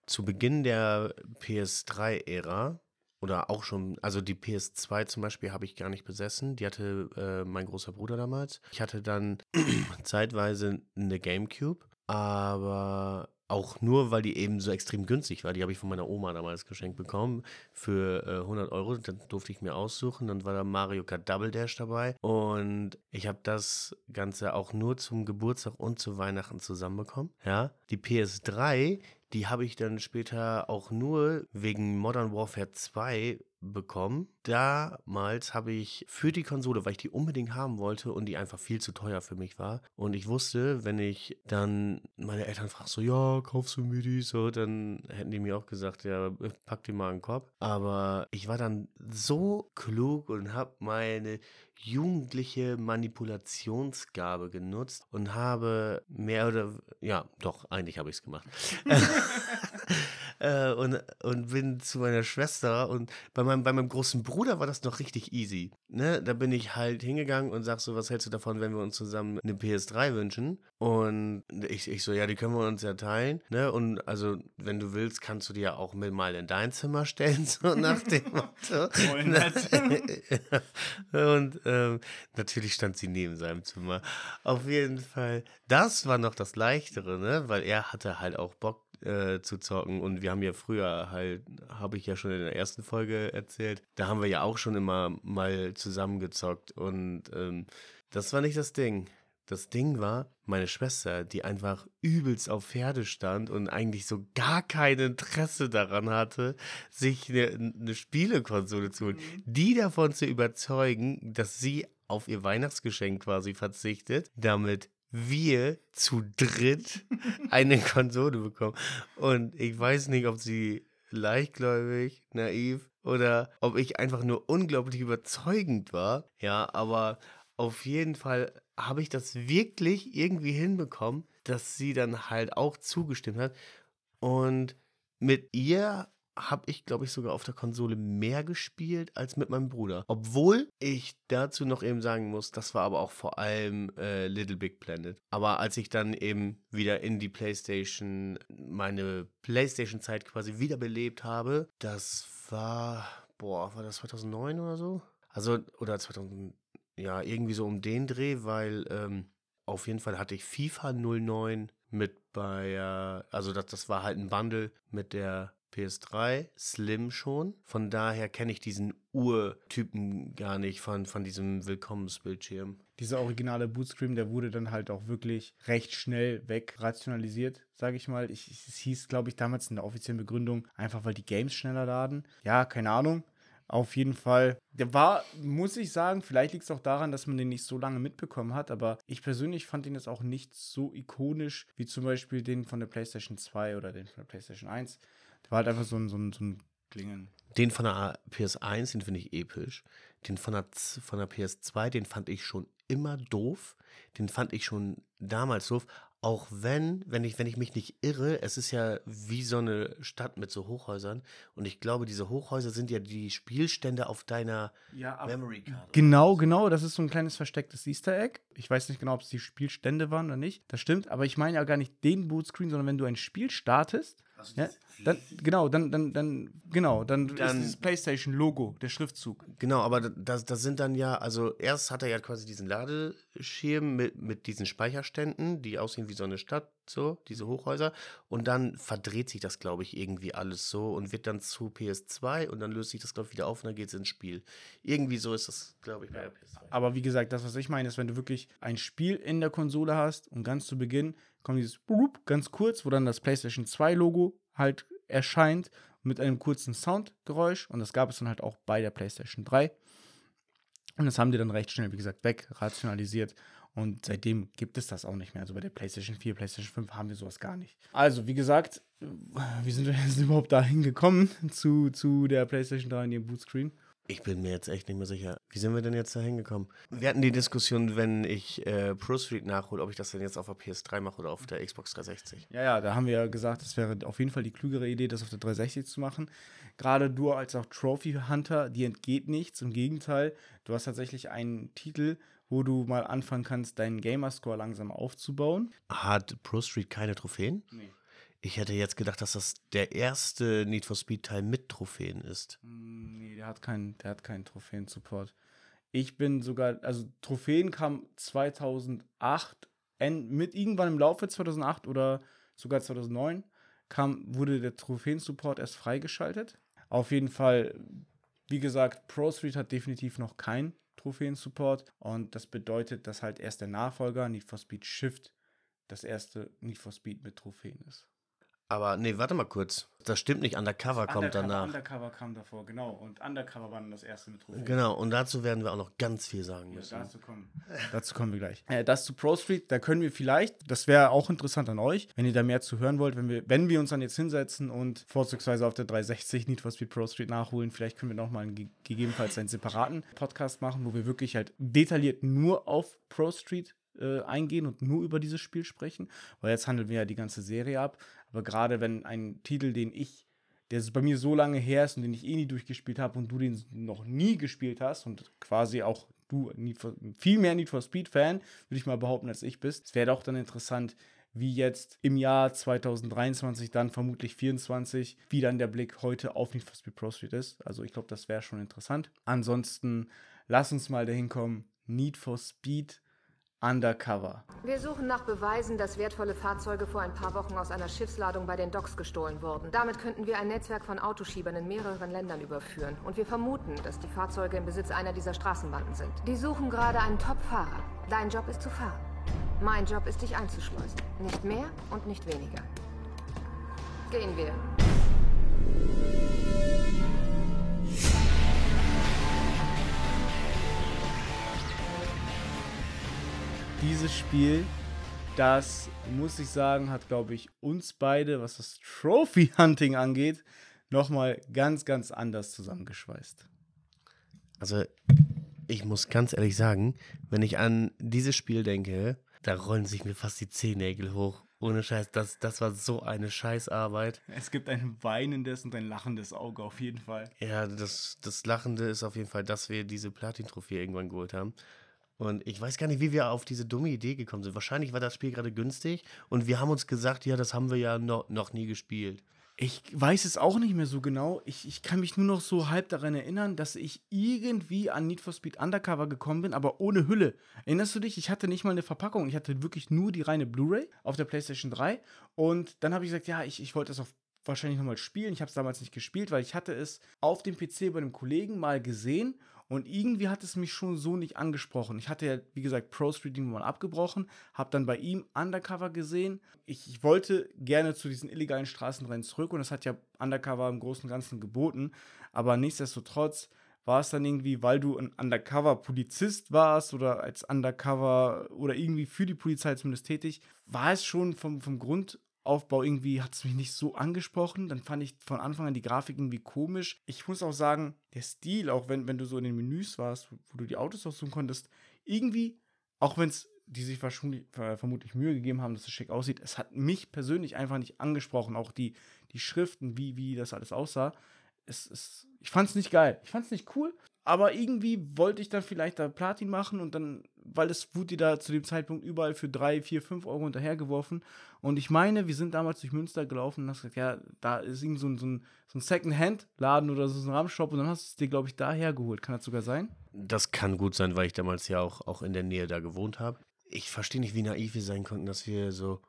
zu Beginn der PS3-Ära oder auch schon, also die PS2 zum Beispiel habe ich gar nicht besessen. Die hatte äh, mein großer Bruder damals. Ich hatte dann [CLEARS THROAT] zeitweise eine GameCube, aber auch nur, weil die eben so extrem günstig war. Die habe ich von meiner Oma damals geschenkt bekommen für äh, 100 Euro. Dann durfte ich mir aussuchen. Dann war da Mario Kart Double Dash dabei. Und ich habe das Ganze auch nur zum Geburtstag und zu Weihnachten zusammenbekommen. Ja, die PS3, die habe ich dann später auch nur wegen Modern Warfare 2 bekommen. Damals habe ich für die Konsole, weil ich die unbedingt haben wollte und die einfach viel zu teuer für mich war. Und ich wusste, wenn ich dann meine Eltern fragten, so, ja, kaufst du mir die? So, dann hätten die mir auch gesagt, ja, pack die mal in den Kopf. Aber ich war dann so klug und habe meine jugendliche Manipulationsgabe genutzt und habe mehr oder, ja, doch, eigentlich habe ich es gemacht. [LAUGHS] [LAUGHS] äh, und, und bin zu meiner Schwester und bei meinem, bei meinem großen Bruder war das noch richtig easy. Ne? Da bin ich halt hingegangen und sag so, was hältst du davon, wenn wir uns zusammen eine PS3 wünschen? Und ich, ich so, ja, die können wir uns ja teilen. Ne? Und also, wenn du willst, kannst du die ja auch mit mal in dein Zimmer stellen, [LAUGHS] so nach dem [LAUGHS] Motto. [LAUGHS] und ähm, natürlich stand sie neben seinem Zimmer. Auf jeden Fall, das war noch das Leichtere, ne? Weil er hatte halt auch Bock äh, zu zocken. Und wir haben ja früher halt, habe ich ja schon in der ersten Folge erzählt, da haben wir ja auch schon immer mal zusammengezockt. Und ähm, das war nicht das Ding. Das Ding war, meine Schwester, die einfach übelst auf Pferde stand und eigentlich so gar kein Interesse daran hatte, sich eine, eine Spielekonsole zu holen, mhm. die davon zu überzeugen, dass sie auf ihr Weihnachtsgeschenk quasi verzichtet, damit wir zu dritt eine [LAUGHS] Konsole bekommen. Und ich weiß nicht, ob sie leichtgläubig, naiv oder ob ich einfach nur unglaublich überzeugend war. Ja, aber auf jeden Fall habe ich das wirklich irgendwie hinbekommen, dass sie dann halt auch zugestimmt hat. Und mit ihr habe ich, glaube ich, sogar auf der Konsole mehr gespielt als mit meinem Bruder. Obwohl ich dazu noch eben sagen muss, das war aber auch vor allem äh, Little Big Planet. Aber als ich dann eben wieder in die PlayStation, meine PlayStation-Zeit quasi wiederbelebt habe, das war, boah, war das 2009 oder so? Also, oder 2000, ja, irgendwie so um den Dreh, weil ähm, auf jeden Fall hatte ich FIFA 09 mit bei, äh, also das, das war halt ein Bundle mit der PS3, Slim schon. Von daher kenne ich diesen Urtypen gar nicht von, von diesem Willkommensbildschirm. Dieser originale Bootscreen, der wurde dann halt auch wirklich recht schnell wegrationalisiert, sage ich mal. Ich, es hieß, glaube ich, damals in der offiziellen Begründung, einfach weil die Games schneller laden. Ja, keine Ahnung. Auf jeden Fall. Der war, muss ich sagen, vielleicht liegt es auch daran, dass man den nicht so lange mitbekommen hat, aber ich persönlich fand ihn jetzt auch nicht so ikonisch wie zum Beispiel den von der PlayStation 2 oder den von der PlayStation 1. Der war halt einfach so ein, so ein, so ein Klingen. Den von der PS1, den finde ich episch. Den von der, von der PS2, den fand ich schon immer doof. Den fand ich schon damals doof. Auch wenn, wenn ich, wenn ich mich nicht irre, es ist ja wie so eine Stadt mit so Hochhäusern. Und ich glaube, diese Hochhäuser sind ja die Spielstände auf deiner ja, Memory Card. Genau, genau. Das ist so ein kleines verstecktes Easter Egg. Ich weiß nicht genau, ob es die Spielstände waren oder nicht. Das stimmt. Aber ich meine ja gar nicht den Bootscreen, sondern wenn du ein Spiel startest ja, dann, genau, dann, dann, dann, genau, dann, Dann- ist dieses PlayStation-Logo, der Schriftzug. Genau, aber das, das sind dann ja, also erst hat er ja quasi diesen Ladeschirm mit, mit diesen Speicherständen, die aussehen wie so eine Stadt, so, diese Hochhäuser. Und dann verdreht sich das, glaube ich, irgendwie alles so und wird dann zu PS2 und dann löst sich das, glaube ich, wieder auf und dann geht es ins Spiel. Irgendwie so ist das, glaube ich, bei der PS2. Aber wie gesagt, das, was ich meine, ist, wenn du wirklich ein Spiel in der Konsole hast und ganz zu Beginn kommt dieses Boop, ganz kurz, wo dann das PlayStation 2 Logo halt erscheint mit einem kurzen Soundgeräusch und das gab es dann halt auch bei der PlayStation 3. Und das haben die dann recht schnell, wie gesagt, weg, rationalisiert. Und seitdem gibt es das auch nicht mehr. Also bei der PlayStation 4, PlayStation 5 haben wir sowas gar nicht. Also, wie gesagt, wie sind wir jetzt überhaupt dahin gekommen zu, zu der PlayStation 3 und dem Bootscreen? Ich bin mir jetzt echt nicht mehr sicher. Wie sind wir denn jetzt da hingekommen? Wir hatten die Diskussion, wenn ich äh, Pro Street nachhole, ob ich das denn jetzt auf der PS3 mache oder auf der Xbox 360. Ja, ja, da haben wir ja gesagt, es wäre auf jeden Fall die klügere Idee, das auf der 360 zu machen. Gerade du als auch Trophy Hunter, dir entgeht nichts. Im Gegenteil, du hast tatsächlich einen Titel, wo du mal anfangen kannst, deinen Gamerscore langsam aufzubauen. Hat Pro Street keine Trophäen? Nee. Ich hätte jetzt gedacht, dass das der erste Need for Speed Teil mit Trophäen ist. Mm, Nee, der hat keinen, der hat keinen Trophäen-Support. Ich bin sogar, also Trophäen kam 2008, en- mit irgendwann im Laufe 2008 oder sogar 2009 kam, wurde der Trophäen-Support erst freigeschaltet. Auf jeden Fall, wie gesagt, Pro Street hat definitiv noch keinen Trophäen-Support und das bedeutet, dass halt erst der Nachfolger Need for Speed Shift das erste Need for Speed mit Trophäen ist. Aber nee, warte mal kurz. Das stimmt nicht. Undercover kommt Undercover, danach. Undercover kam davor, genau. Und Undercover war dann das erste mit Trophäen. Genau, und dazu werden wir auch noch ganz viel sagen Ja, müssen. dazu kommen. [LAUGHS] dazu kommen wir gleich. Äh, das zu Pro Street, da können wir vielleicht, das wäre auch interessant an euch, wenn ihr da mehr zu hören wollt, wenn wir, wenn wir uns dann jetzt hinsetzen und vorzugsweise auf der 360 Need for Speed Pro Street nachholen, vielleicht können wir nochmal einen, ge- gegebenenfalls einen separaten Podcast machen, wo wir wirklich halt detailliert nur auf Pro Street äh, eingehen und nur über dieses Spiel sprechen, weil jetzt handeln wir ja die ganze Serie ab. Aber gerade wenn ein Titel, den ich der bei mir so lange her ist und den ich eh nie durchgespielt habe und du den noch nie gespielt hast und quasi auch du for, viel mehr Need for Speed Fan, würde ich mal behaupten, als ich bist. Es wäre doch dann interessant, wie jetzt im Jahr 2023, dann vermutlich 24, wie dann der Blick heute auf Need for Speed Pro Street ist. Also ich glaube, das wäre schon interessant. Ansonsten lass uns mal dahin kommen. Need for Speed Undercover. Wir suchen nach Beweisen, dass wertvolle Fahrzeuge vor ein paar Wochen aus einer Schiffsladung bei den Docks gestohlen wurden. Damit könnten wir ein Netzwerk von Autoschiebern in mehreren Ländern überführen. Und wir vermuten, dass die Fahrzeuge im Besitz einer dieser Straßenbanden sind. Die suchen gerade einen Top-Fahrer. Dein Job ist zu fahren. Mein Job ist, dich einzuschleusen. Nicht mehr und nicht weniger. Gehen wir. Dieses Spiel, das muss ich sagen, hat, glaube ich, uns beide, was das Trophy Hunting angeht, nochmal ganz, ganz anders zusammengeschweißt. Also, ich muss ganz ehrlich sagen, wenn ich an dieses Spiel denke, da rollen sich mir fast die Zehennägel hoch. Ohne Scheiß, das, das war so eine Scheißarbeit. Es gibt ein weinendes und ein lachendes Auge auf jeden Fall. Ja, das, das Lachende ist auf jeden Fall, dass wir diese Platin-Trophäe irgendwann geholt haben. Und ich weiß gar nicht, wie wir auf diese dumme Idee gekommen sind. Wahrscheinlich war das Spiel gerade günstig und wir haben uns gesagt, ja, das haben wir ja noch, noch nie gespielt. Ich weiß es auch nicht mehr so genau. Ich, ich kann mich nur noch so halb daran erinnern, dass ich irgendwie an Need for Speed Undercover gekommen bin, aber ohne Hülle. Erinnerst du dich? Ich hatte nicht mal eine Verpackung. Ich hatte wirklich nur die reine Blu-ray auf der PlayStation 3. Und dann habe ich gesagt, ja, ich, ich wollte das auf wahrscheinlich nochmal spielen. Ich habe es damals nicht gespielt, weil ich hatte es auf dem PC bei einem Kollegen mal gesehen und irgendwie hat es mich schon so nicht angesprochen. Ich hatte ja, wie gesagt, Pro Street mal abgebrochen, habe dann bei ihm Undercover gesehen. Ich, ich wollte gerne zu diesen illegalen Straßenrennen zurück und das hat ja Undercover im Großen und Ganzen geboten. Aber nichtsdestotrotz war es dann irgendwie, weil du ein Undercover-Polizist warst oder als Undercover oder irgendwie für die Polizei zumindest tätig, war es schon vom, vom Grund Aufbau irgendwie hat es mich nicht so angesprochen. Dann fand ich von Anfang an die Grafik irgendwie komisch. Ich muss auch sagen, der Stil, auch wenn, wenn du so in den Menüs warst, wo, du die Autos aussuchen konntest, irgendwie, auch wenn es die sich vermutlich Mühe gegeben haben, dass es schick aussieht, es hat mich persönlich einfach nicht angesprochen. Auch die, die Schriften, wie, wie das alles aussah. Es, es, ich fand es nicht geil. Ich fand es nicht cool, aber irgendwie wollte ich dann vielleicht da Platin machen und dann, weil es wurde dir da zu dem Zeitpunkt überall für 3, 4, 5 Euro hinterhergeworfen. Und ich meine, wir sind damals durch Münster gelaufen und hast gesagt, ja, da ist irgendwie so ein, so ein, so ein Second-Hand-Laden oder so ein Ramshop und dann hast du es dir, glaube ich, daher geholt. Kann das sogar sein? Das kann gut sein, weil ich damals ja auch, auch in der Nähe da gewohnt habe. Ich verstehe nicht, wie naiv wir sein konnten, dass wir so,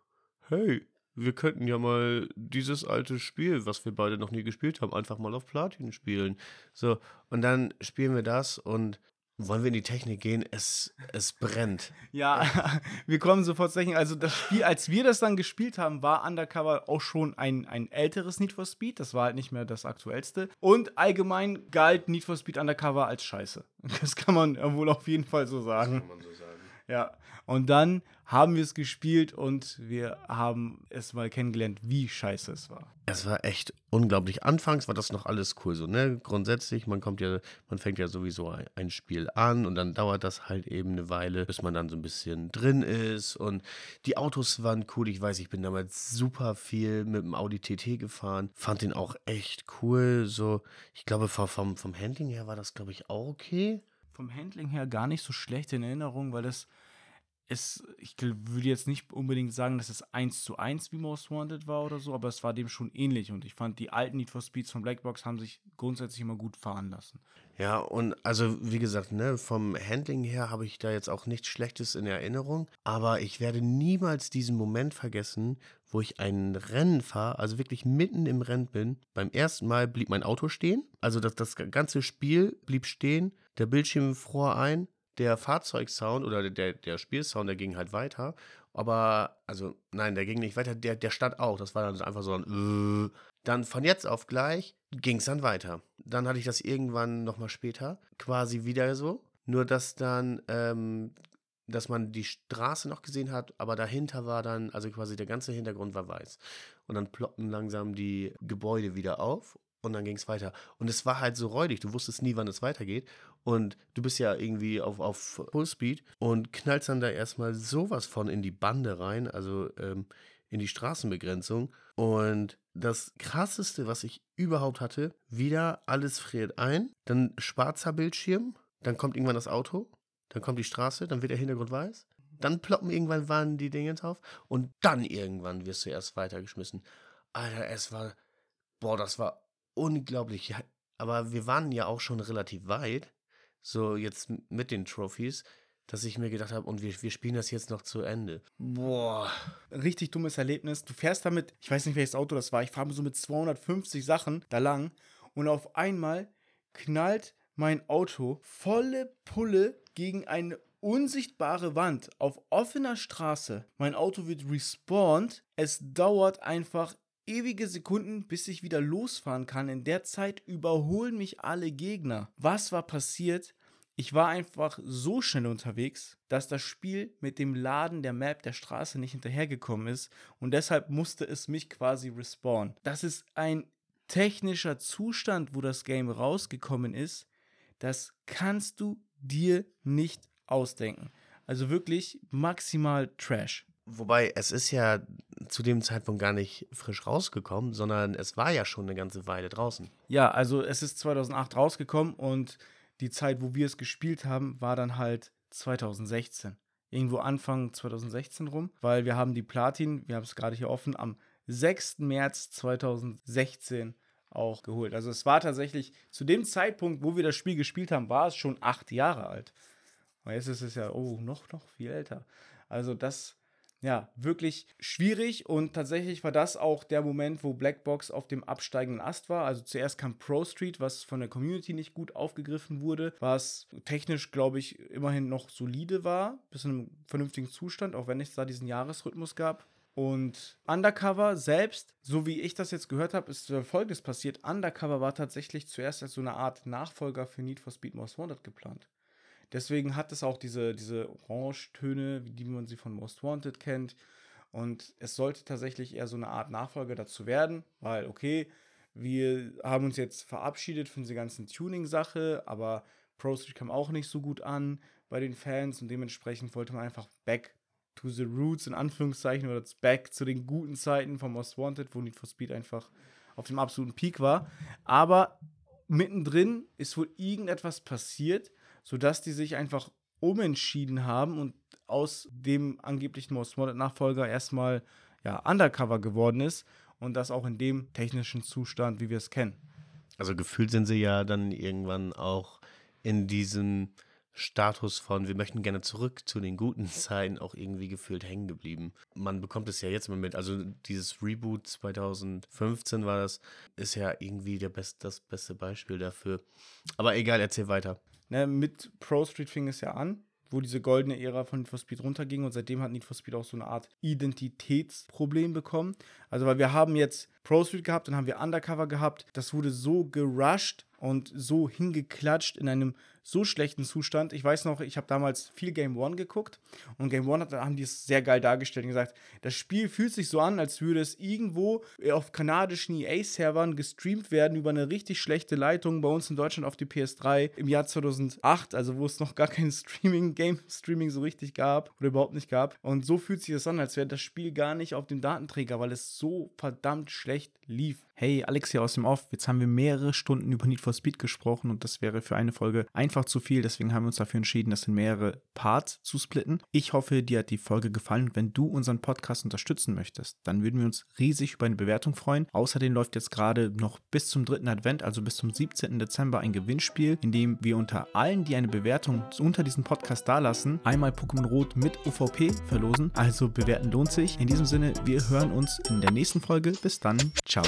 hey, wir könnten ja mal dieses alte Spiel, was wir beide noch nie gespielt haben, einfach mal auf Platin spielen. So, und dann spielen wir das und wollen wir in die Technik gehen? Es, es brennt. [LAUGHS] Ja, [LAUGHS] wir kommen sofort zu Technik. Also das Spiel, als wir das dann gespielt haben, war Undercover auch schon ein, ein älteres Need for Speed. Das war halt nicht mehr das aktuellste. Und allgemein galt Need for Speed Undercover als scheiße. [LAUGHS] Das kann man wohl auf jeden Fall so sagen. Das kann man so sagen. Ja, und dann haben wir es gespielt und wir haben es mal kennengelernt, wie scheiße es war. Es war echt unglaublich. Anfangs war das noch alles cool, so, ne? Grundsätzlich, man kommt ja, man fängt ja sowieso ein, Spiel an und dann dauert das halt eben eine Weile, bis man dann so ein bisschen drin ist. Und die Autos waren cool. Ich weiß, ich bin damals super viel mit dem Audi TT gefahren. Fand den auch echt cool. So, ich glaube, vom, vom Handling her war das, glaube ich, auch okay. Vom Handling her gar nicht so schlecht in Erinnerung, weil das es, ich würde jetzt nicht unbedingt sagen, dass es eins zu eins wie Most Wanted war oder so, aber es war dem schon ähnlich und ich fand, die alten Need for Speeds von Blackbox haben sich grundsätzlich immer gut fahren lassen. Ja, und also wie gesagt, ne, vom Handling her habe ich da jetzt auch nichts Schlechtes in Erinnerung, aber ich werde niemals diesen Moment vergessen, wo ich ein Rennen fahre, also wirklich mitten im Rennen bin. Beim ersten Mal blieb mein Auto stehen, also das, das ganze Spiel blieb stehen, der Bildschirm fror ein der Fahrzeugsound oder der, der Spielsound, der ging halt weiter. Aber, also, nein, der ging nicht weiter, der, der stand auch. Das war dann einfach so ein. Äh. Dann von jetzt auf gleich ging es dann weiter. Dann hatte ich das irgendwann nochmal später, quasi wieder so. Nur, dass dann, ähm, dass man die Straße noch gesehen hat, aber dahinter war dann, also quasi der ganze Hintergrund war weiß. Und dann ploppten langsam die Gebäude wieder auf und dann ging es weiter. Und es war halt so räudig, du wusstest nie, wann es weitergeht. Und du bist ja irgendwie auf, auf Fullspeed und knallst dann da erstmal sowas von in die Bande rein, also ähm, in die Straßenbegrenzung. Und das krasseste, was ich überhaupt hatte, wieder alles friert ein, dann schwarzer Bildschirm, dann kommt irgendwann das Auto, dann kommt die Straße, dann wird der Hintergrund weiß, dann ploppen irgendwann waren die Dinge drauf und dann irgendwann wirst du erst weitergeschmissen. Alter, es war, boah, das war unglaublich. Aber wir waren ja auch schon relativ weit, so jetzt mit den Trophies, dass ich mir gedacht habe, und wir, wir spielen das jetzt noch zu Ende. Boah, richtig dummes Erlebnis. Du fährst damit, ich weiß nicht, welches Auto das war, ich fahre so mit 250 Sachen da lang und auf einmal knallt mein Auto volle Pulle gegen eine unsichtbare Wand auf offener Straße. Mein Auto wird respawned. Es dauert einfach ewige Sekunden, bis ich wieder losfahren kann. In der Zeit überholen mich alle Gegner. Was war passiert? Ich war einfach so schnell unterwegs, dass das Spiel mit dem Laden der Map der Straße nicht hinterhergekommen ist und deshalb musste es mich quasi respawnen. Das ist ein technischer Zustand, wo das Game rausgekommen ist. Das kannst du dir nicht ausdenken. Also wirklich maximal Trash. Wobei, es ist ja zu dem Zeitpunkt gar nicht frisch rausgekommen, sondern es war ja schon eine ganze Weile draußen. Ja, also es ist 2008 rausgekommen und die Zeit, wo wir es gespielt haben, war dann halt 2016. Irgendwo Anfang 2016 rum, weil wir haben die Platin, wir haben es gerade hier offen, am 6. März 2016 auch geholt. Also es war tatsächlich zu dem Zeitpunkt, wo wir das Spiel gespielt haben, war es schon acht Jahre alt. Und jetzt ist es ja, oh, noch, noch viel älter. Also das ja, wirklich schwierig und tatsächlich war das auch der Moment, wo Blackbox auf dem absteigenden Ast war. Also zuerst kam Pro Street, was von der Community nicht gut aufgegriffen wurde, was technisch, glaube ich, immerhin noch solide war, bis in einem vernünftigen Zustand, auch wenn es da diesen Jahresrhythmus gab. Und Undercover selbst, so wie ich das jetzt gehört habe, ist folgendes passiert. Undercover war tatsächlich zuerst als so eine Art Nachfolger für Need for Speed Most Wanted geplant. Deswegen hat es auch diese, diese Orange-Töne, wie man sie von Most Wanted kennt. Und es sollte tatsächlich eher so eine Art Nachfolger dazu werden, weil, okay, wir haben uns jetzt verabschiedet von dieser ganzen Tuning-Sache, aber Pro Street kam auch nicht so gut an bei den Fans und dementsprechend wollte man einfach back to the roots in Anführungszeichen oder back zu den guten Zeiten von Most Wanted, wo Need for Speed einfach auf dem absoluten Peak war. Aber mittendrin ist wohl irgendetwas passiert, sodass die sich einfach umentschieden haben und aus dem angeblichen Most Wanted Nachfolger erstmal ja, undercover geworden ist und das auch in dem technischen Zustand, wie wir es kennen. Also gefühlt sind sie ja dann irgendwann auch in diesem Status von, wir möchten gerne zurück zu den guten [LAUGHS] Zeiten, auch irgendwie gefühlt hängen geblieben. Man bekommt es ja jetzt mal mit, also dieses Reboot 2015 war das, ist ja irgendwie der best, das beste Beispiel dafür. Aber egal, erzähl weiter. Ne, mit Pro Street fing es ja an wo diese goldene Ära von Need for Speed runterging und seitdem hat Need for Speed auch so eine Art Identitätsproblem bekommen. Also weil wir haben jetzt Pro Street gehabt, dann haben wir Undercover gehabt, das wurde so gerusht und so hingeklatscht in einem so schlechten Zustand. Ich weiß noch, ich habe damals viel Game One geguckt und Game One hat, haben die es sehr geil dargestellt und gesagt, das Spiel fühlt sich so an, als würde es irgendwo auf kanadischen EA-Servern gestreamt werden über eine richtig schlechte Leitung bei uns in Deutschland auf die PS3 im Jahr 2008, also wo es noch gar kein [LAUGHS] Streaming, Game-Streaming so richtig gab oder überhaupt nicht gab. Und so fühlt sich das an, als wäre das Spiel gar nicht auf dem Datenträger, weil es so verdammt schlecht lief. Hey, Alex hier aus dem Off. Jetzt haben wir mehrere Stunden über Need for Speed gesprochen und das wäre für eine Folge einfach zu viel. Deswegen haben wir uns dafür entschieden, das in mehrere Parts zu splitten. Ich hoffe, dir hat die Folge gefallen und wenn du unseren Podcast unterstützen möchtest, dann würden wir uns riesig über eine Bewertung freuen. Außerdem läuft jetzt gerade noch bis zum dritten Advent, also bis zum 17. Dezember, ein Gewinnspiel, in dem wir unter allen, die eine Bewertung unter diesem Podcast dalassen, einmal Pokémon Rot mit UVP verlosen. Also bewerten lohnt sich. In diesem Sinne, wir hören uns in der nächsten Folge. Bis dann. Ciao.